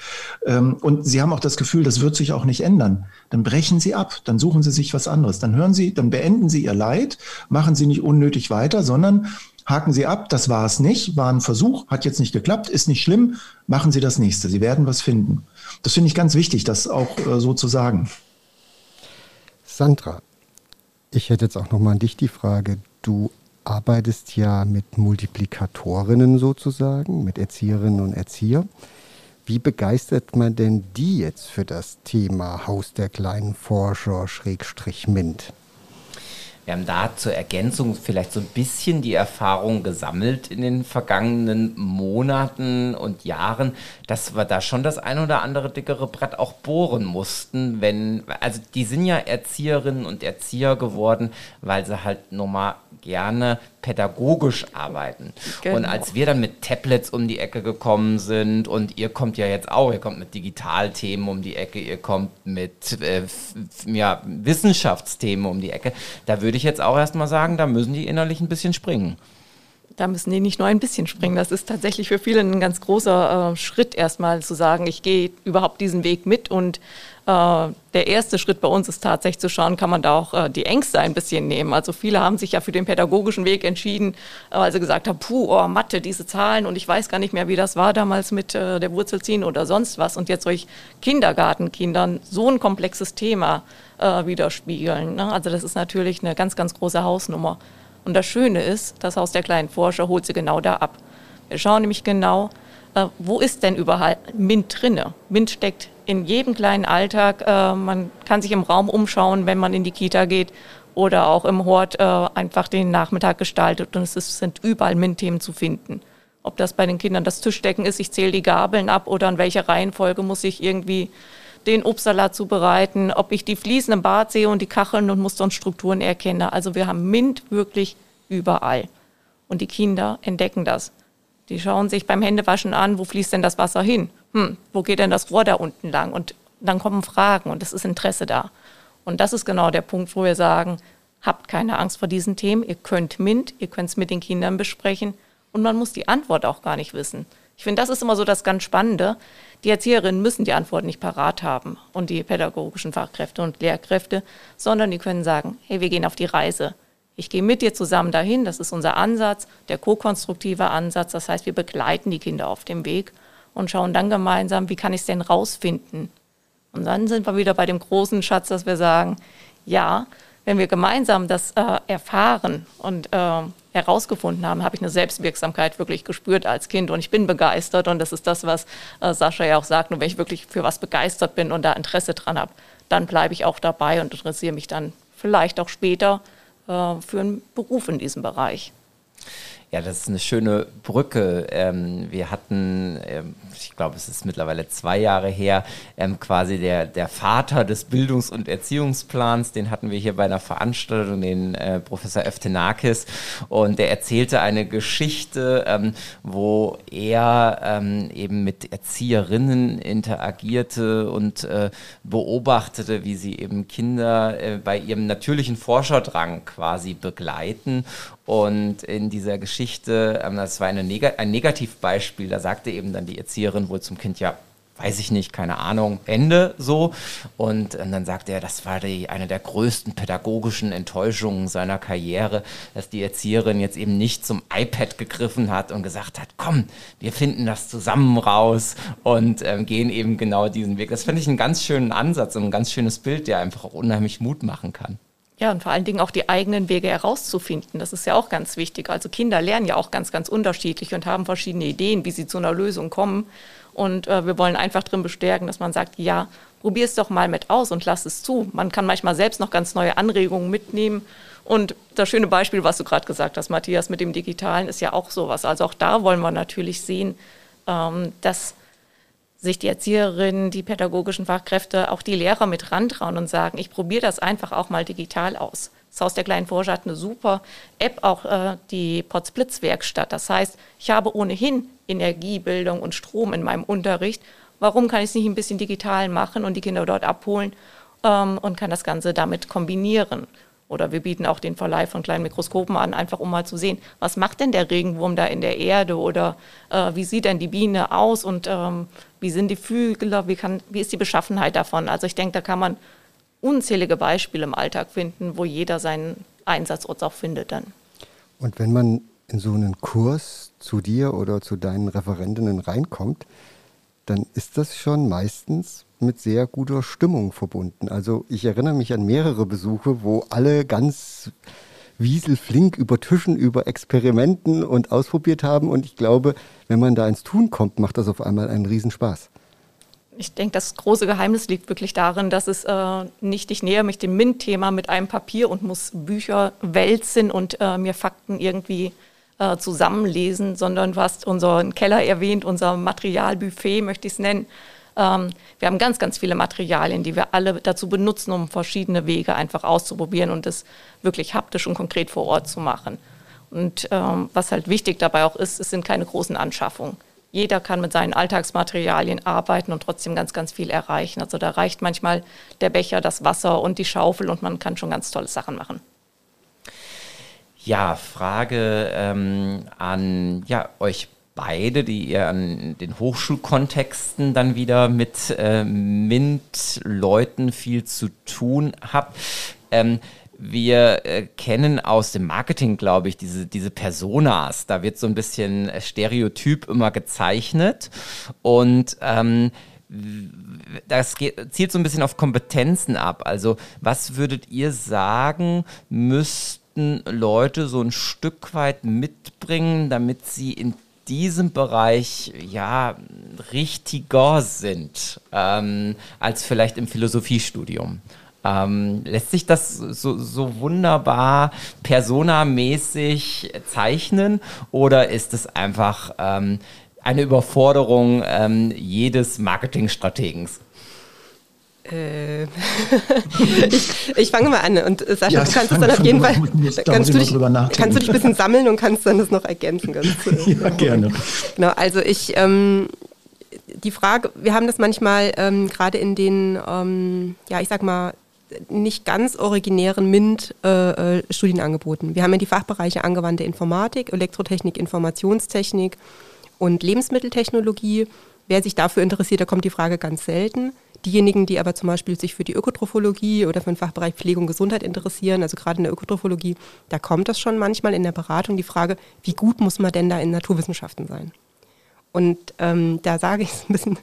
und Sie haben auch das Gefühl, das wird sich auch nicht ändern. Dann brechen Sie ab, dann suchen Sie sich was anderes. Dann hören Sie, dann beenden Sie Ihr Leid, machen Sie nicht unnötig weiter, sondern haken Sie ab, das war es nicht, war ein Versuch, hat jetzt nicht geklappt, ist nicht schlimm, machen Sie das nächste. Sie werden was finden. Das finde ich ganz wichtig, das auch äh, so zu sagen. Sandra, ich hätte jetzt auch noch mal an dich die Frage. Du arbeitest ja mit Multiplikatorinnen sozusagen, mit Erzieherinnen und Erziehern. Wie begeistert man denn die jetzt für das Thema Haus der kleinen Forscher Schrägstrich MINT? Wir haben da zur Ergänzung vielleicht so ein bisschen die Erfahrung gesammelt in den vergangenen Monaten und Jahren, dass wir da schon das ein oder andere dickere Brett auch bohren mussten, wenn, also die sind ja Erzieherinnen und Erzieher geworden, weil sie halt nochmal gerne pädagogisch arbeiten. Genau. Und als wir dann mit Tablets um die Ecke gekommen sind und ihr kommt ja jetzt auch, ihr kommt mit Digitalthemen um die Ecke, ihr kommt mit äh, ja, Wissenschaftsthemen um die Ecke, da würde ich jetzt auch erstmal sagen, da müssen die innerlich ein bisschen springen da müssen die nicht nur ein bisschen springen. Das ist tatsächlich für viele ein ganz großer äh, Schritt, erstmal zu sagen, ich gehe überhaupt diesen Weg mit. Und der erste Schritt bei uns ist tatsächlich zu schauen, kann man da auch äh, die Ängste ein bisschen nehmen. Also viele haben sich ja für den pädagogischen Weg entschieden, äh, weil sie gesagt haben, puh, oh, Mathe, diese Zahlen und ich weiß gar nicht mehr, wie das war damals mit äh, der Wurzelziehen oder sonst was. Und jetzt soll ich Kindergartenkindern so ein komplexes Thema äh, widerspiegeln. Ne? Also das ist natürlich eine ganz, ganz große Hausnummer. Und das Schöne ist, das Haus der kleinen Forscher holt sie genau da ab. Wir schauen nämlich genau, äh, wo ist denn überall MINT drinne? MINT steckt in jedem kleinen Alltag. Äh, man kann sich im Raum umschauen, wenn man in die Kita geht oder auch im Hort äh, einfach den Nachmittag gestaltet und es ist, sind überall MINT-Themen zu finden. Ob das bei den Kindern das Tischdecken ist, ich zähle die Gabeln ab oder in welcher Reihenfolge muss ich irgendwie den Obstsalat zubereiten, ob ich die Fliesen im Bad sehe und die Kacheln und Muster und Strukturen erkenne. Also wir haben MINT wirklich überall. Und die Kinder entdecken das. Die schauen sich beim Händewaschen an, wo fließt denn das Wasser hin? Hm, wo geht denn das Rohr da unten lang? Und dann kommen Fragen und es ist Interesse da. Und das ist genau der Punkt, wo wir sagen, habt keine Angst vor diesen Themen, ihr könnt MINT, ihr könnt es mit den Kindern besprechen und man muss die Antwort auch gar nicht wissen. Ich finde, das ist immer so das ganz Spannende. Die Erzieherinnen müssen die Antwort nicht parat haben und die pädagogischen Fachkräfte und Lehrkräfte, sondern die können sagen, hey, wir gehen auf die Reise. Ich gehe mit dir zusammen dahin, das ist unser Ansatz, der ko-konstruktive Ansatz. Das heißt, wir begleiten die Kinder auf dem Weg und schauen dann gemeinsam, wie kann ich es denn rausfinden. Und dann sind wir wieder bei dem großen Schatz, dass wir sagen, ja, wenn wir gemeinsam das äh, erfahren und äh, herausgefunden haben, habe ich eine Selbstwirksamkeit wirklich gespürt als Kind und ich bin begeistert und das ist das, was äh, Sascha ja auch sagt, nur wenn ich wirklich für was begeistert bin und da Interesse dran habe, dann bleibe ich auch dabei und interessiere mich dann vielleicht auch später für einen Beruf in diesem Bereich. Ja, das ist eine schöne Brücke. Ähm, wir hatten, ähm, ich glaube, es ist mittlerweile zwei Jahre her, ähm, quasi der, der Vater des Bildungs- und Erziehungsplans, den hatten wir hier bei einer Veranstaltung, den äh, Professor Eftenakis, und der erzählte eine Geschichte, ähm, wo er ähm, eben mit Erzieherinnen interagierte und äh, beobachtete, wie sie eben Kinder äh, bei ihrem natürlichen Forscherdrang quasi begleiten und in dieser Geschichte, ähm, das war Neg ein Negativbeispiel, da sagte eben dann die Erzieherin wohl zum Kind, ja, weiß ich nicht, keine Ahnung, Ende so. Und, und dann sagte er, das war die, eine der größten pädagogischen Enttäuschungen seiner Karriere, dass die Erzieherin jetzt eben nicht zum iPad gegriffen hat und gesagt hat, komm, wir finden das zusammen raus und ähm, gehen eben genau diesen Weg. Das finde ich einen ganz schönen Ansatz und ein ganz schönes Bild, der einfach auch unheimlich Mut machen kann. Ja, und vor allen Dingen auch die eigenen Wege herauszufinden. Das ist ja auch ganz wichtig. Also Kinder lernen ja auch ganz, ganz unterschiedlich und haben verschiedene Ideen, wie sie zu einer Lösung kommen. Und äh, wir wollen einfach drin bestärken, dass man sagt, ja, probier es doch mal mit aus und lass es zu. Man kann manchmal selbst noch ganz neue Anregungen mitnehmen. Und das schöne Beispiel, was du gerade gesagt hast, Matthias, mit dem Digitalen, ist ja auch sowas. Also auch da wollen wir natürlich sehen, ähm, dass sich die Erzieherinnen, die pädagogischen Fachkräfte, auch die Lehrer mit rantrauen und sagen, ich probiere das einfach auch mal digital aus. Das Haus der kleinen Forscher hat eine super App, auch äh, die Potsblitz-Werkstatt. Das heißt, ich habe ohnehin Energiebildung und Strom in meinem Unterricht. Warum kann ich es nicht ein bisschen digital machen und die Kinder dort abholen ähm, und kann das Ganze damit kombinieren? Oder wir bieten auch den Verleih von kleinen Mikroskopen an, einfach um mal zu sehen, was macht denn der Regenwurm da in der Erde oder äh, wie sieht denn die Biene aus und ähm, wie sind die Flügel, wie, kann, wie ist die Beschaffenheit davon. Also ich denke, da kann man unzählige Beispiele im Alltag finden, wo jeder seinen Einsatzort auch findet dann. Und wenn man in so einen Kurs zu dir oder zu deinen Referentinnen reinkommt, dann ist das schon meistens mit sehr guter Stimmung verbunden. Also ich erinnere mich an mehrere Besuche, wo alle ganz wieselflink über Tischen, über Experimenten und ausprobiert haben. Und ich glaube, wenn man da ins Tun kommt, macht das auf einmal einen Riesenspaß. Ich denke, das große Geheimnis liegt wirklich darin, dass es äh, nicht, ich näher mich dem MINT-Thema mit einem Papier und muss Bücher wälzen und äh, mir Fakten irgendwie äh, zusammenlesen, sondern hast unseren Keller erwähnt, unser Materialbuffet möchte ich es nennen. Ähm, wir haben ganz, ganz viele Materialien, die wir alle dazu benutzen, um verschiedene Wege einfach auszuprobieren und das wirklich haptisch und konkret vor Ort zu machen. Und ähm, was halt wichtig dabei auch ist, es sind keine großen Anschaffungen. Jeder kann mit seinen Alltagsmaterialien arbeiten und trotzdem ganz, ganz viel erreichen. Also da reicht manchmal der Becher, das Wasser und die Schaufel und man kann schon ganz tolle Sachen machen. Ja, Frage ähm, an ja, euch beide, die ihr an den Hochschulkontexten dann wieder mit äh, MINT-Leuten viel zu tun habt. Ähm, wir äh, kennen aus dem Marketing, glaube ich, diese, diese Personas. Da wird so ein bisschen Stereotyp immer gezeichnet. Und ähm, das geht, zielt so ein bisschen auf Kompetenzen ab. Also, was würdet ihr sagen, müssten Leute so ein Stück weit mitbringen, damit sie in diesem Bereich ja richtiger sind ähm, als vielleicht im Philosophiestudium. Ähm, lässt sich das so, so wunderbar personamäßig zeichnen oder ist es einfach ähm, eine Überforderung ähm, jedes Marketingstrategens? Äh, ich, ich, fange mal an und äh, Sascha, ja, du kannst es dann auf jeden Fall, kannst du, dich, kannst du dich ein bisschen sammeln und kannst dann das noch ergänzen. Ganz, äh, ja, gerne. Genau, also ich, ähm, die Frage, wir haben das manchmal ähm, gerade in den, ähm, ja, ich sag mal, nicht ganz originären MINT-Studienangeboten. Äh wir haben ja die Fachbereiche angewandte Informatik, Elektrotechnik, Informationstechnik und Lebensmitteltechnologie. Wer sich dafür interessiert, da kommt die Frage ganz selten. Diejenigen, die aber zum Beispiel sich für die Ökotrophologie oder für den Fachbereich Pflege und Gesundheit interessieren, also gerade in der Ökotrophologie, da kommt das schon manchmal in der Beratung die Frage, wie gut muss man denn da in Naturwissenschaften sein? Und ähm, da sage ich ein bisschen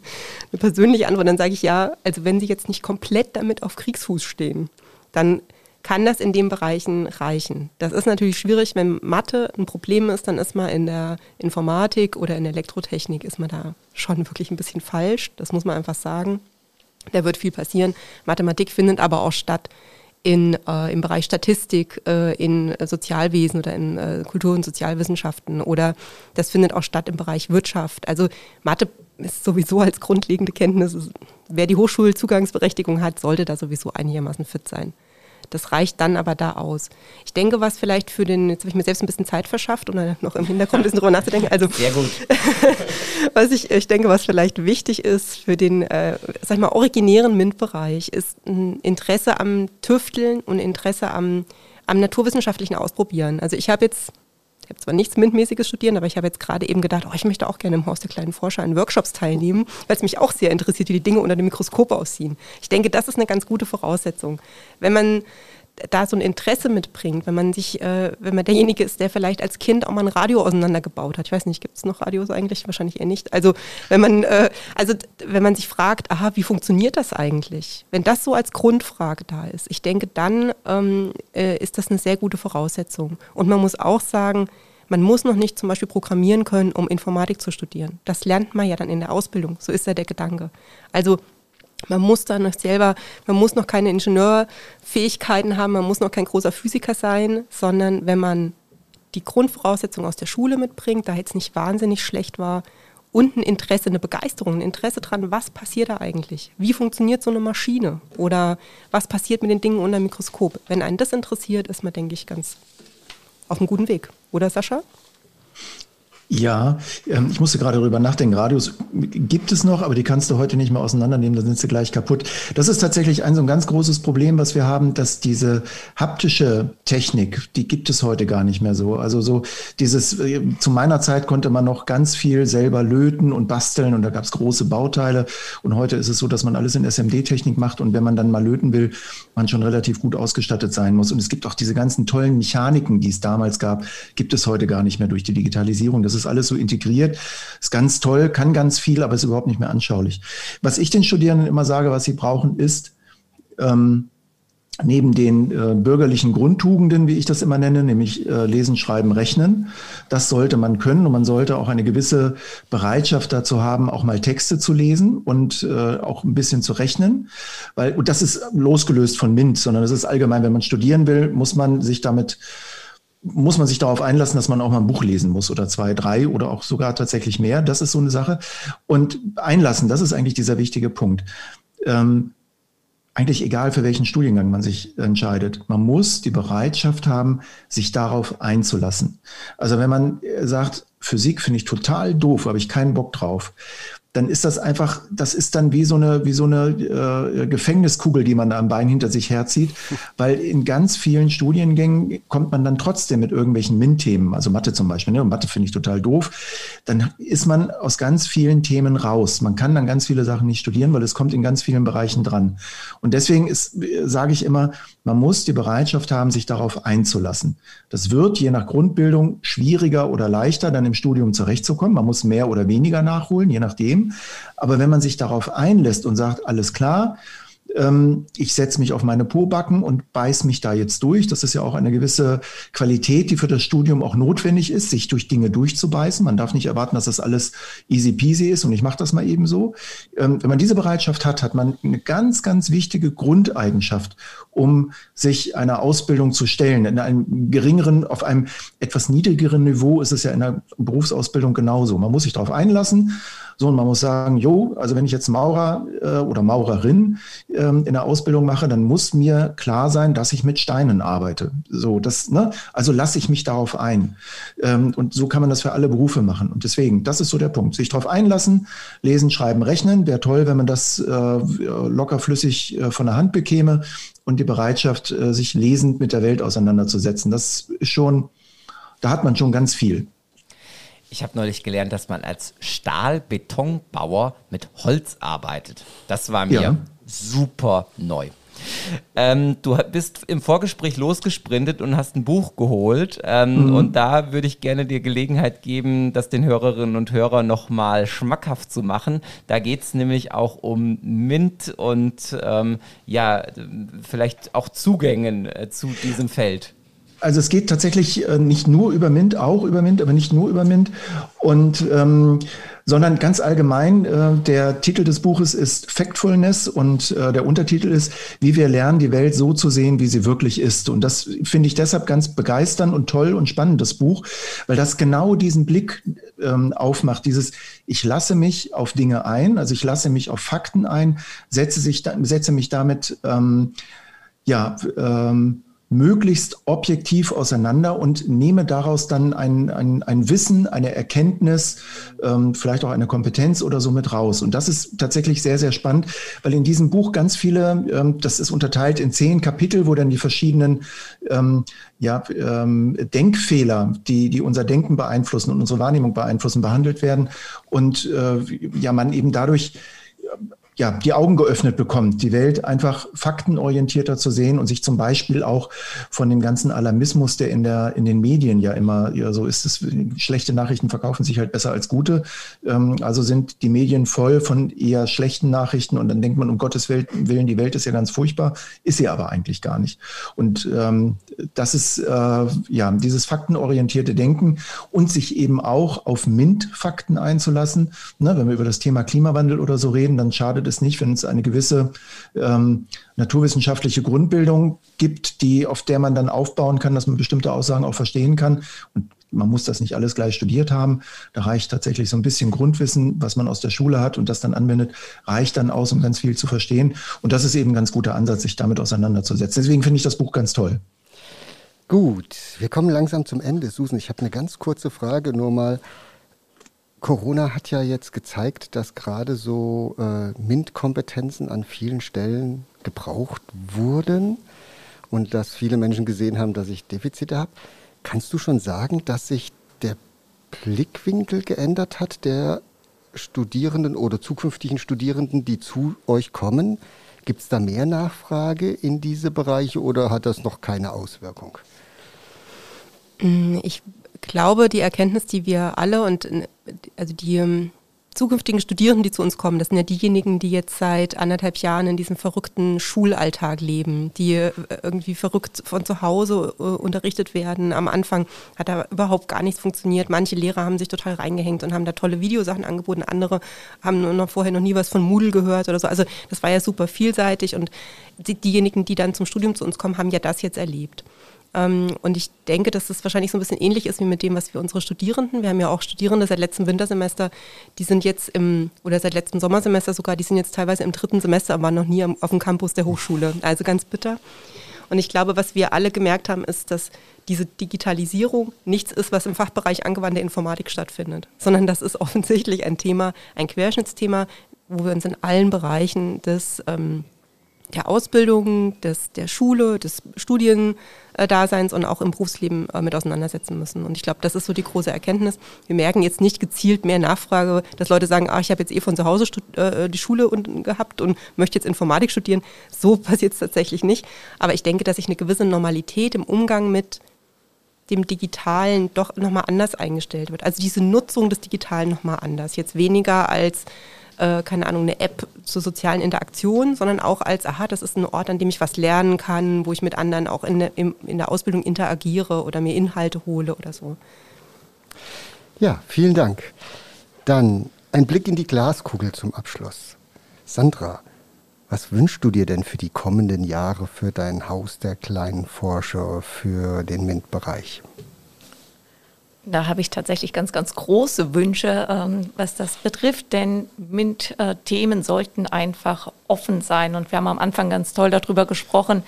eine persönliche Antwort. Dann sage ich ja, also wenn Sie jetzt nicht komplett damit auf Kriegsfuß stehen, dann kann das in den Bereichen reichen. Das ist natürlich schwierig, wenn Mathe ein Problem ist, dann ist man in der Informatik oder in der Elektrotechnik ist man da schon wirklich ein bisschen falsch. Das muss man einfach sagen. Da wird viel passieren. Mathematik findet aber auch statt in, äh, im Bereich Statistik, äh, in Sozialwesen oder in äh, Kultur- und Sozialwissenschaften oder das findet auch statt im Bereich Wirtschaft. Also Mathe ist sowieso als grundlegende Kenntnis, wer die Hochschulzugangsberechtigung hat, sollte da sowieso einigermaßen fit sein. Das reicht dann aber da aus. Ich denke, was vielleicht für den, jetzt habe ich mir selbst ein bisschen Zeit verschafft und um noch im Hintergrund ein bisschen drüber nachzudenken. Also, Sehr gut. was ich, ich denke, was vielleicht wichtig ist für den, äh, sag ich mal, originären MINT-Bereich, ist ein Interesse am Tüfteln und Interesse am, am naturwissenschaftlichen Ausprobieren. Also ich habe jetzt ich habe zwar nichts MINT-mäßiges studieren, aber ich habe jetzt gerade eben gedacht, oh, ich möchte auch gerne im Haus der kleinen Forscher an Workshops teilnehmen, weil es mich auch sehr interessiert, wie die Dinge unter dem Mikroskop aussehen. Ich denke, das ist eine ganz gute Voraussetzung. Wenn man da so ein Interesse mitbringt, wenn man sich, äh, wenn man derjenige ist, der vielleicht als Kind auch mal ein Radio auseinandergebaut hat. Ich weiß nicht, gibt es noch Radios eigentlich? Wahrscheinlich eher nicht. Also wenn man, äh, also wenn man sich fragt, aha, wie funktioniert das eigentlich? Wenn das so als Grundfrage da ist, ich denke, dann ähm, äh, ist das eine sehr gute Voraussetzung. Und man muss auch sagen, man muss noch nicht zum Beispiel programmieren können, um Informatik zu studieren. Das lernt man ja dann in der Ausbildung. So ist ja der Gedanke. Also man muss da noch selber, man muss noch keine Ingenieurfähigkeiten haben, man muss noch kein großer Physiker sein, sondern wenn man die Grundvoraussetzungen aus der Schule mitbringt, da jetzt nicht wahnsinnig schlecht war, und ein Interesse, eine Begeisterung, ein Interesse dran, was passiert da eigentlich? Wie funktioniert so eine Maschine? Oder was passiert mit den Dingen unter dem Mikroskop? Wenn einen das interessiert, ist man, denke ich, ganz auf einem guten Weg. Oder Sascha? Ja, ähm, ich musste gerade darüber nachdenken. Radios gibt es noch, aber die kannst du heute nicht mehr auseinandernehmen, dann sind sie gleich kaputt. Das ist tatsächlich ein so ein ganz großes Problem, was wir haben, dass diese haptische Technik, die gibt es heute gar nicht mehr so. Also so dieses, äh, zu meiner Zeit konnte man noch ganz viel selber löten und basteln und da gab es große Bauteile. Und heute ist es so, dass man alles in SMD-Technik macht und wenn man dann mal löten will, man schon relativ gut ausgestattet sein muss. Und es gibt auch diese ganzen tollen Mechaniken, die es damals gab, gibt es heute gar nicht mehr durch die Digitalisierung. Das ist alles so integriert. Ist ganz toll, kann ganz viel, aber ist überhaupt nicht mehr anschaulich. Was ich den Studierenden immer sage, was sie brauchen, ist, ähm, neben den äh, bürgerlichen Grundtugenden, wie ich das immer nenne, nämlich äh, Lesen, Schreiben, Rechnen. Das sollte man können und man sollte auch eine gewisse Bereitschaft dazu haben, auch mal Texte zu lesen und äh, auch ein bisschen zu rechnen. Weil, und das ist losgelöst von MINT, sondern das ist allgemein, wenn man studieren will, muss man sich damit muss man sich darauf einlassen, dass man auch mal ein Buch lesen muss oder zwei, drei oder auch sogar tatsächlich mehr. Das ist so eine Sache. Und einlassen, das ist eigentlich dieser wichtige Punkt. Ähm, eigentlich egal, für welchen Studiengang man sich entscheidet. Man muss die Bereitschaft haben, sich darauf einzulassen. Also wenn man sagt, Physik finde ich total doof, habe ich keinen Bock drauf, dann ist das einfach, das ist dann wie so eine, wie so eine äh, Gefängniskugel, die man da am Bein hinter sich herzieht, weil in ganz vielen Studiengängen kommt man dann trotzdem mit irgendwelchen MINT-Themen, also Mathe zum Beispiel, ne? Mathe finde ich total doof, dann ist man aus ganz vielen Themen raus. Man kann dann ganz viele Sachen nicht studieren, weil es kommt in ganz vielen Bereichen dran. Und deswegen ist, sage ich immer, man muss die Bereitschaft haben, sich darauf einzulassen. Das wird je nach Grundbildung schwieriger oder leichter, dann im Studium zurechtzukommen. Man muss mehr oder weniger nachholen, je nachdem. Aber wenn man sich darauf einlässt und sagt, alles klar, ähm, ich setze mich auf meine Pobacken und beiß mich da jetzt durch. Das ist ja auch eine gewisse Qualität, die für das Studium auch notwendig ist, sich durch Dinge durchzubeißen. Man darf nicht erwarten, dass das alles easy peasy ist und ich mache das mal eben so. Ähm, wenn man diese Bereitschaft hat, hat man eine ganz, ganz wichtige Grundeigenschaft, um sich einer Ausbildung zu stellen. In einem geringeren, auf einem etwas niedrigeren Niveau ist es ja in der Berufsausbildung genauso. Man muss sich darauf einlassen so, und man muss sagen, jo, also wenn ich jetzt Maurer äh, oder Maurerin ähm, in der Ausbildung mache, dann muss mir klar sein, dass ich mit Steinen arbeite. So, das, ne? Also lasse ich mich darauf ein. Ähm, und so kann man das für alle Berufe machen. Und deswegen, das ist so der Punkt. Sich darauf einlassen, lesen, schreiben, rechnen. Wäre toll, wenn man das äh, locker flüssig äh, von der Hand bekäme und die Bereitschaft, äh, sich lesend mit der Welt auseinanderzusetzen. Das ist schon, da hat man schon ganz viel. Ich habe neulich gelernt, dass man als Stahlbetonbauer mit Holz arbeitet. Das war mir ja. Super neu. Ähm, du bist im Vorgespräch losgesprintet und hast ein Buch geholt. Ähm, mhm. Und da würde ich gerne dir Gelegenheit geben, das den Hörerinnen und Hörern nochmal schmackhaft zu machen. Da geht es nämlich auch um MINT und ähm, ja, vielleicht auch Zugängen äh, zu diesem Feld. Also es geht tatsächlich äh, nicht nur über MINT, auch über MINT, aber nicht nur über MINT. Und ähm, sondern ganz allgemein. Äh, der Titel des Buches ist Factfulness und äh, der Untertitel ist, wie wir lernen, die Welt so zu sehen, wie sie wirklich ist. Und das finde ich deshalb ganz begeisternd und toll und spannend, das Buch, weil das genau diesen Blick ähm, aufmacht, dieses, ich lasse mich auf Dinge ein, also ich lasse mich auf Fakten ein, setze, sich, setze mich damit, ähm, ja, ähm, möglichst objektiv auseinander und nehme daraus dann ein, ein, ein Wissen, eine Erkenntnis, ähm, vielleicht auch eine Kompetenz oder so mit raus. Und das ist tatsächlich sehr, sehr spannend, weil in diesem Buch ganz viele, ähm, das ist unterteilt in zehn Kapitel, wo dann die verschiedenen ähm, ja, ähm, Denkfehler, die, die unser Denken beeinflussen und unsere Wahrnehmung beeinflussen, behandelt werden. Und äh, ja, man eben dadurch ja, die Augen geöffnet bekommt, die Welt einfach faktenorientierter zu sehen und sich zum Beispiel auch von dem ganzen Alarmismus, der in der in den Medien ja immer ja, so ist, es schlechte Nachrichten verkaufen sich halt besser als gute. Ähm, also sind die Medien voll von eher schlechten Nachrichten und dann denkt man um Gottes Willen, die Welt ist ja ganz furchtbar, ist sie aber eigentlich gar nicht. Und ähm, das ist äh, ja dieses faktenorientierte Denken und sich eben auch auf MINT-Fakten einzulassen. Ne, wenn wir über das Thema Klimawandel oder so reden, dann schadet es nicht, wenn es eine gewisse ähm, naturwissenschaftliche Grundbildung gibt, die, auf der man dann aufbauen kann, dass man bestimmte Aussagen auch verstehen kann. Und man muss das nicht alles gleich studiert haben. Da reicht tatsächlich so ein bisschen Grundwissen, was man aus der Schule hat und das dann anwendet, reicht dann aus, um ganz viel zu verstehen. Und das ist eben ein ganz guter Ansatz, sich damit auseinanderzusetzen. Deswegen finde ich das Buch ganz toll. Gut, wir kommen langsam zum Ende. Susan, ich habe eine ganz kurze Frage nur mal. Corona hat ja jetzt gezeigt, dass gerade so äh, MINT-Kompetenzen an vielen Stellen gebraucht wurden und dass viele Menschen gesehen haben, dass ich Defizite habe. Kannst du schon sagen, dass sich der Blickwinkel geändert hat der Studierenden oder zukünftigen Studierenden, die zu euch kommen? Gibt es da mehr Nachfrage in diese Bereiche oder hat das noch keine Auswirkung? Ich glaube, die Erkenntnis, die wir alle und äh, also die ähm, zukünftigen Studierenden, die zu uns kommen, das sind ja diejenigen, die jetzt seit anderthalb Jahren in diesem verrückten Schulalltag leben, die äh, irgendwie verrückt von zu Hause äh, unterrichtet werden. Am Anfang hat da überhaupt gar nichts funktioniert. Manche Lehrer haben sich total reingehängt und haben da tolle Videosachen angeboten. Andere haben nur noch vorher noch nie was von Moodle gehört oder so. Also das war ja super vielseitig und die, diejenigen, die dann zum Studium zu uns kommen, haben ja das jetzt erlebt. Ähm, und ich denke, dass das wahrscheinlich so ein bisschen ähnlich ist wie mit dem, was wir unsere Studierenden, wir haben ja auch Studierende seit letztem Wintersemester, die sind jetzt im, oder seit letztem Sommersemester sogar, die sind jetzt teilweise im dritten Semester, aber waren noch nie auf dem Campus der Hochschule. Also ganz bitter. Und ich glaube, was wir alle gemerkt haben, ist, dass diese Digitalisierung nichts ist, was im Fachbereich angewandte Informatik stattfindet, sondern das ist offensichtlich ein Thema, ein Querschnittsthema, wo wir uns in allen Bereichen des ähm, der Ausbildung, des, der Schule, des Studiendaseins und auch im Berufsleben äh, mit auseinandersetzen müssen. Und ich glaube, das ist so die große Erkenntnis. Wir merken jetzt nicht gezielt mehr Nachfrage, dass Leute sagen, ah, ich habe jetzt eh von zu Hause äh, die Schule gehabt und möchte jetzt Informatik studieren. So passiert es tatsächlich nicht. Aber ich denke, dass sich eine gewisse Normalität im Umgang mit dem Digitalen doch nochmal anders eingestellt wird. Also diese Nutzung des Digitalen nochmal anders. Jetzt weniger als äh, keine Ahnung, eine App zur sozialen Interaktion, sondern auch als, aha, das ist ein Ort, an dem ich was lernen kann, wo ich mit anderen auch in, in, in der Ausbildung interagiere oder mir Inhalte hole oder so. Ja, vielen Dank. Dann ein Blick in die Glaskugel zum Abschluss. Sandra, was wünschst du dir denn für die kommenden Jahre für dein Haus der kleinen Forscher, für den MINT-Bereich? Da habe ich tatsächlich ganz, ganz große Wünsche, ähm, was das betrifft, denn MINT-Themen sollten einfach offen sein. Und wir haben am Anfang ganz toll darüber gesprochen,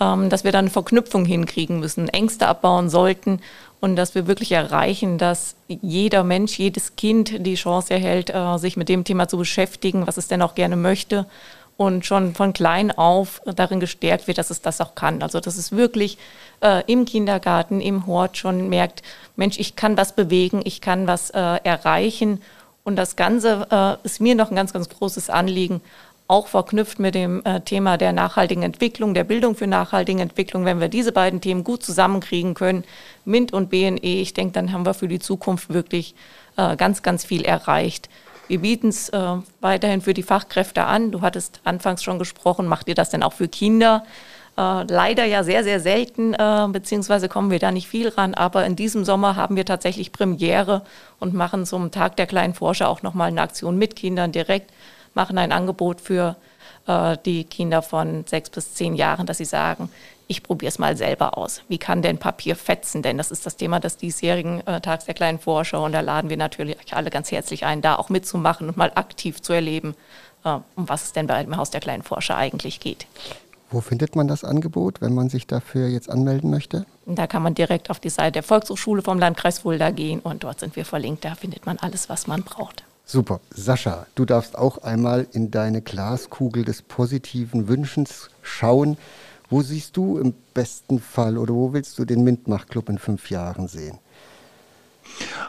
ähm, dass wir dann eine Verknüpfung hinkriegen müssen, Ängste abbauen sollten und dass wir wirklich erreichen, dass jeder Mensch, jedes Kind die Chance erhält, äh, sich mit dem Thema zu beschäftigen, was es denn auch gerne möchte und schon von klein auf darin gestärkt wird, dass es das auch kann. Also dass es wirklich äh, im Kindergarten, im Hort schon merkt, Mensch, ich kann was bewegen, ich kann was äh, erreichen. Und das Ganze äh, ist mir noch ein ganz, ganz großes Anliegen, auch verknüpft mit dem äh, Thema der nachhaltigen Entwicklung, der Bildung für nachhaltige Entwicklung. Wenn wir diese beiden Themen gut zusammenkriegen können, MINT und BNE, ich denke, dann haben wir für die Zukunft wirklich äh, ganz, ganz viel erreicht. Wir bieten es äh, weiterhin für die Fachkräfte an. Du hattest anfangs schon gesprochen, macht ihr das denn auch für Kinder? Äh, leider ja sehr, sehr selten, äh, beziehungsweise kommen wir da nicht viel ran. Aber in diesem Sommer haben wir tatsächlich Premiere und machen zum Tag der kleinen Forscher auch nochmal eine Aktion mit Kindern direkt, machen ein Angebot für äh, die Kinder von sechs bis zehn Jahren, dass sie sagen, ich probiere es mal selber aus. Wie kann denn Papier fetzen? Denn das ist das Thema des diesjährigen äh, Tags der kleinen Forscher. Und da laden wir natürlich alle ganz herzlich ein, da auch mitzumachen und mal aktiv zu erleben, äh, um was es denn bei dem Haus der kleinen Forscher eigentlich geht. Wo findet man das Angebot, wenn man sich dafür jetzt anmelden möchte? Da kann man direkt auf die Seite der Volkshochschule vom Landkreis Fulda gehen und dort sind wir verlinkt. Da findet man alles, was man braucht. Super. Sascha, du darfst auch einmal in deine Glaskugel des positiven Wünschens schauen. Wo siehst du im besten Fall oder wo willst du den Mintmach-Club in fünf Jahren sehen?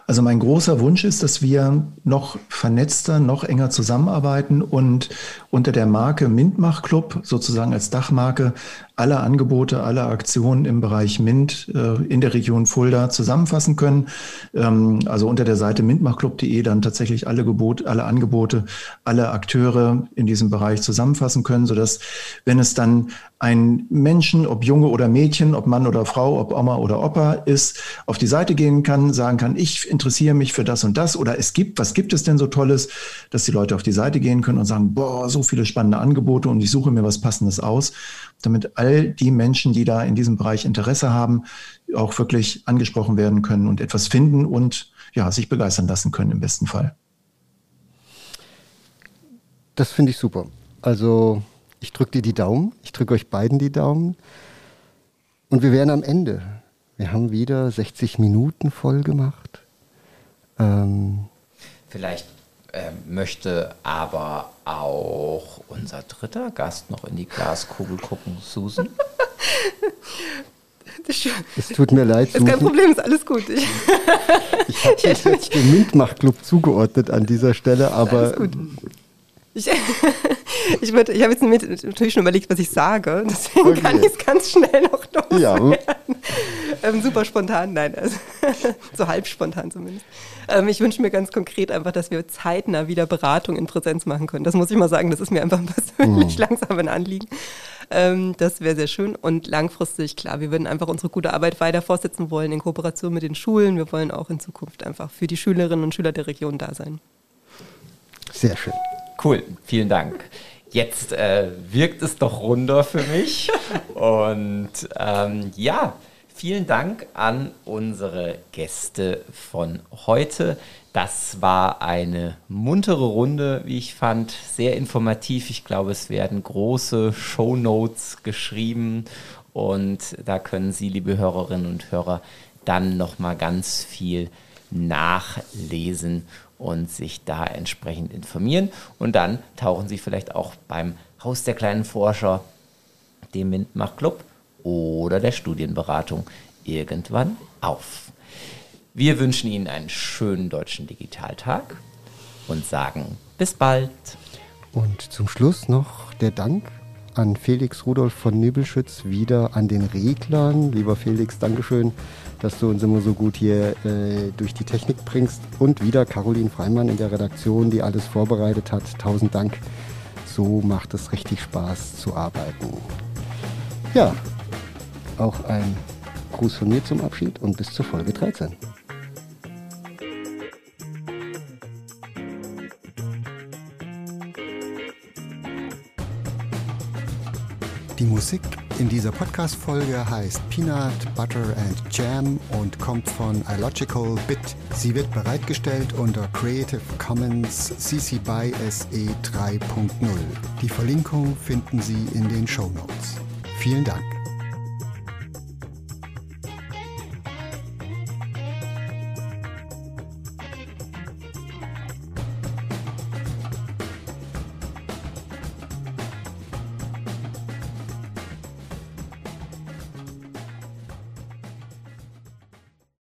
Also mein großer Wunsch ist, dass wir noch vernetzter, noch enger zusammenarbeiten und unter der Marke Mintmach Club sozusagen als Dachmarke alle Angebote, alle Aktionen im Bereich MINT äh, in der Region Fulda zusammenfassen können. Ähm, also unter der Seite mintmachclub.de dann tatsächlich alle, Gebot, alle Angebote, alle Akteure in diesem Bereich zusammenfassen können, sodass, wenn es dann ein Menschen, ob Junge oder Mädchen, ob Mann oder Frau, ob Oma oder Opa ist, auf die Seite gehen kann, sagen kann, ich interessiere mich für das und das oder es gibt, was gibt es denn so Tolles, dass die Leute auf die Seite gehen können und sagen, boah, so viele spannende Angebote und ich suche mir was Passendes aus, damit all die Menschen, die da in diesem Bereich Interesse haben, auch wirklich angesprochen werden können und etwas finden und ja, sich begeistern lassen können im besten Fall. Das finde ich super. Also ich drücke dir die Daumen, ich drücke euch beiden die Daumen und wir wären am Ende. Wir haben wieder 60 Minuten voll gemacht. Ähm Vielleicht möchte aber auch unser dritter Gast noch in die Glaskugel gucken, Susan. Es tut mir leid. Susan. Ist kein Problem, ist alles gut. Ich, ich habe dich jetzt dem Mintmach-Club zugeordnet an dieser Stelle, aber. Alles gut. Ich, ich, ich habe jetzt natürlich schon überlegt, was ich sage, deswegen okay. kann ich es ganz schnell noch loswerden. Ja. Ähm, super spontan, nein, also so halb spontan zumindest. Ähm, ich wünsche mir ganz konkret einfach, dass wir zeitnah wieder Beratung in Präsenz machen können. Das muss ich mal sagen, das ist mir einfach persönlich mhm. langsam ein Anliegen. Ähm, das wäre sehr schön und langfristig, klar, wir würden einfach unsere gute Arbeit weiter fortsetzen wollen in Kooperation mit den Schulen. Wir wollen auch in Zukunft einfach für die Schülerinnen und Schüler der Region da sein. Sehr schön. Cool, vielen Dank. Jetzt äh, wirkt es doch runder für mich. Und ähm, ja, vielen Dank an unsere Gäste von heute. Das war eine muntere Runde, wie ich fand, sehr informativ. Ich glaube, es werden große Show Notes geschrieben und da können Sie, liebe Hörerinnen und Hörer, dann noch mal ganz viel nachlesen und sich da entsprechend informieren. Und dann tauchen Sie vielleicht auch beim Haus der kleinen Forscher, dem Mintmach Club oder der Studienberatung irgendwann auf. Wir wünschen Ihnen einen schönen deutschen Digitaltag und sagen bis bald. Und zum Schluss noch der Dank an Felix Rudolf von Nübelschütz wieder an den Reglern. Lieber Felix, Dankeschön dass du uns immer so gut hier äh, durch die Technik bringst. Und wieder Caroline Freimann in der Redaktion, die alles vorbereitet hat. Tausend Dank. So macht es richtig Spaß zu arbeiten. Ja, auch ein Gruß von mir zum Abschied und bis zur Folge 13. Die Musik in dieser Podcast-Folge heißt Peanut, Butter and Jam und kommt von iLogical Bit. Sie wird bereitgestellt unter Creative Commons CC BY SE 3.0. Die Verlinkung finden Sie in den Show Notes. Vielen Dank.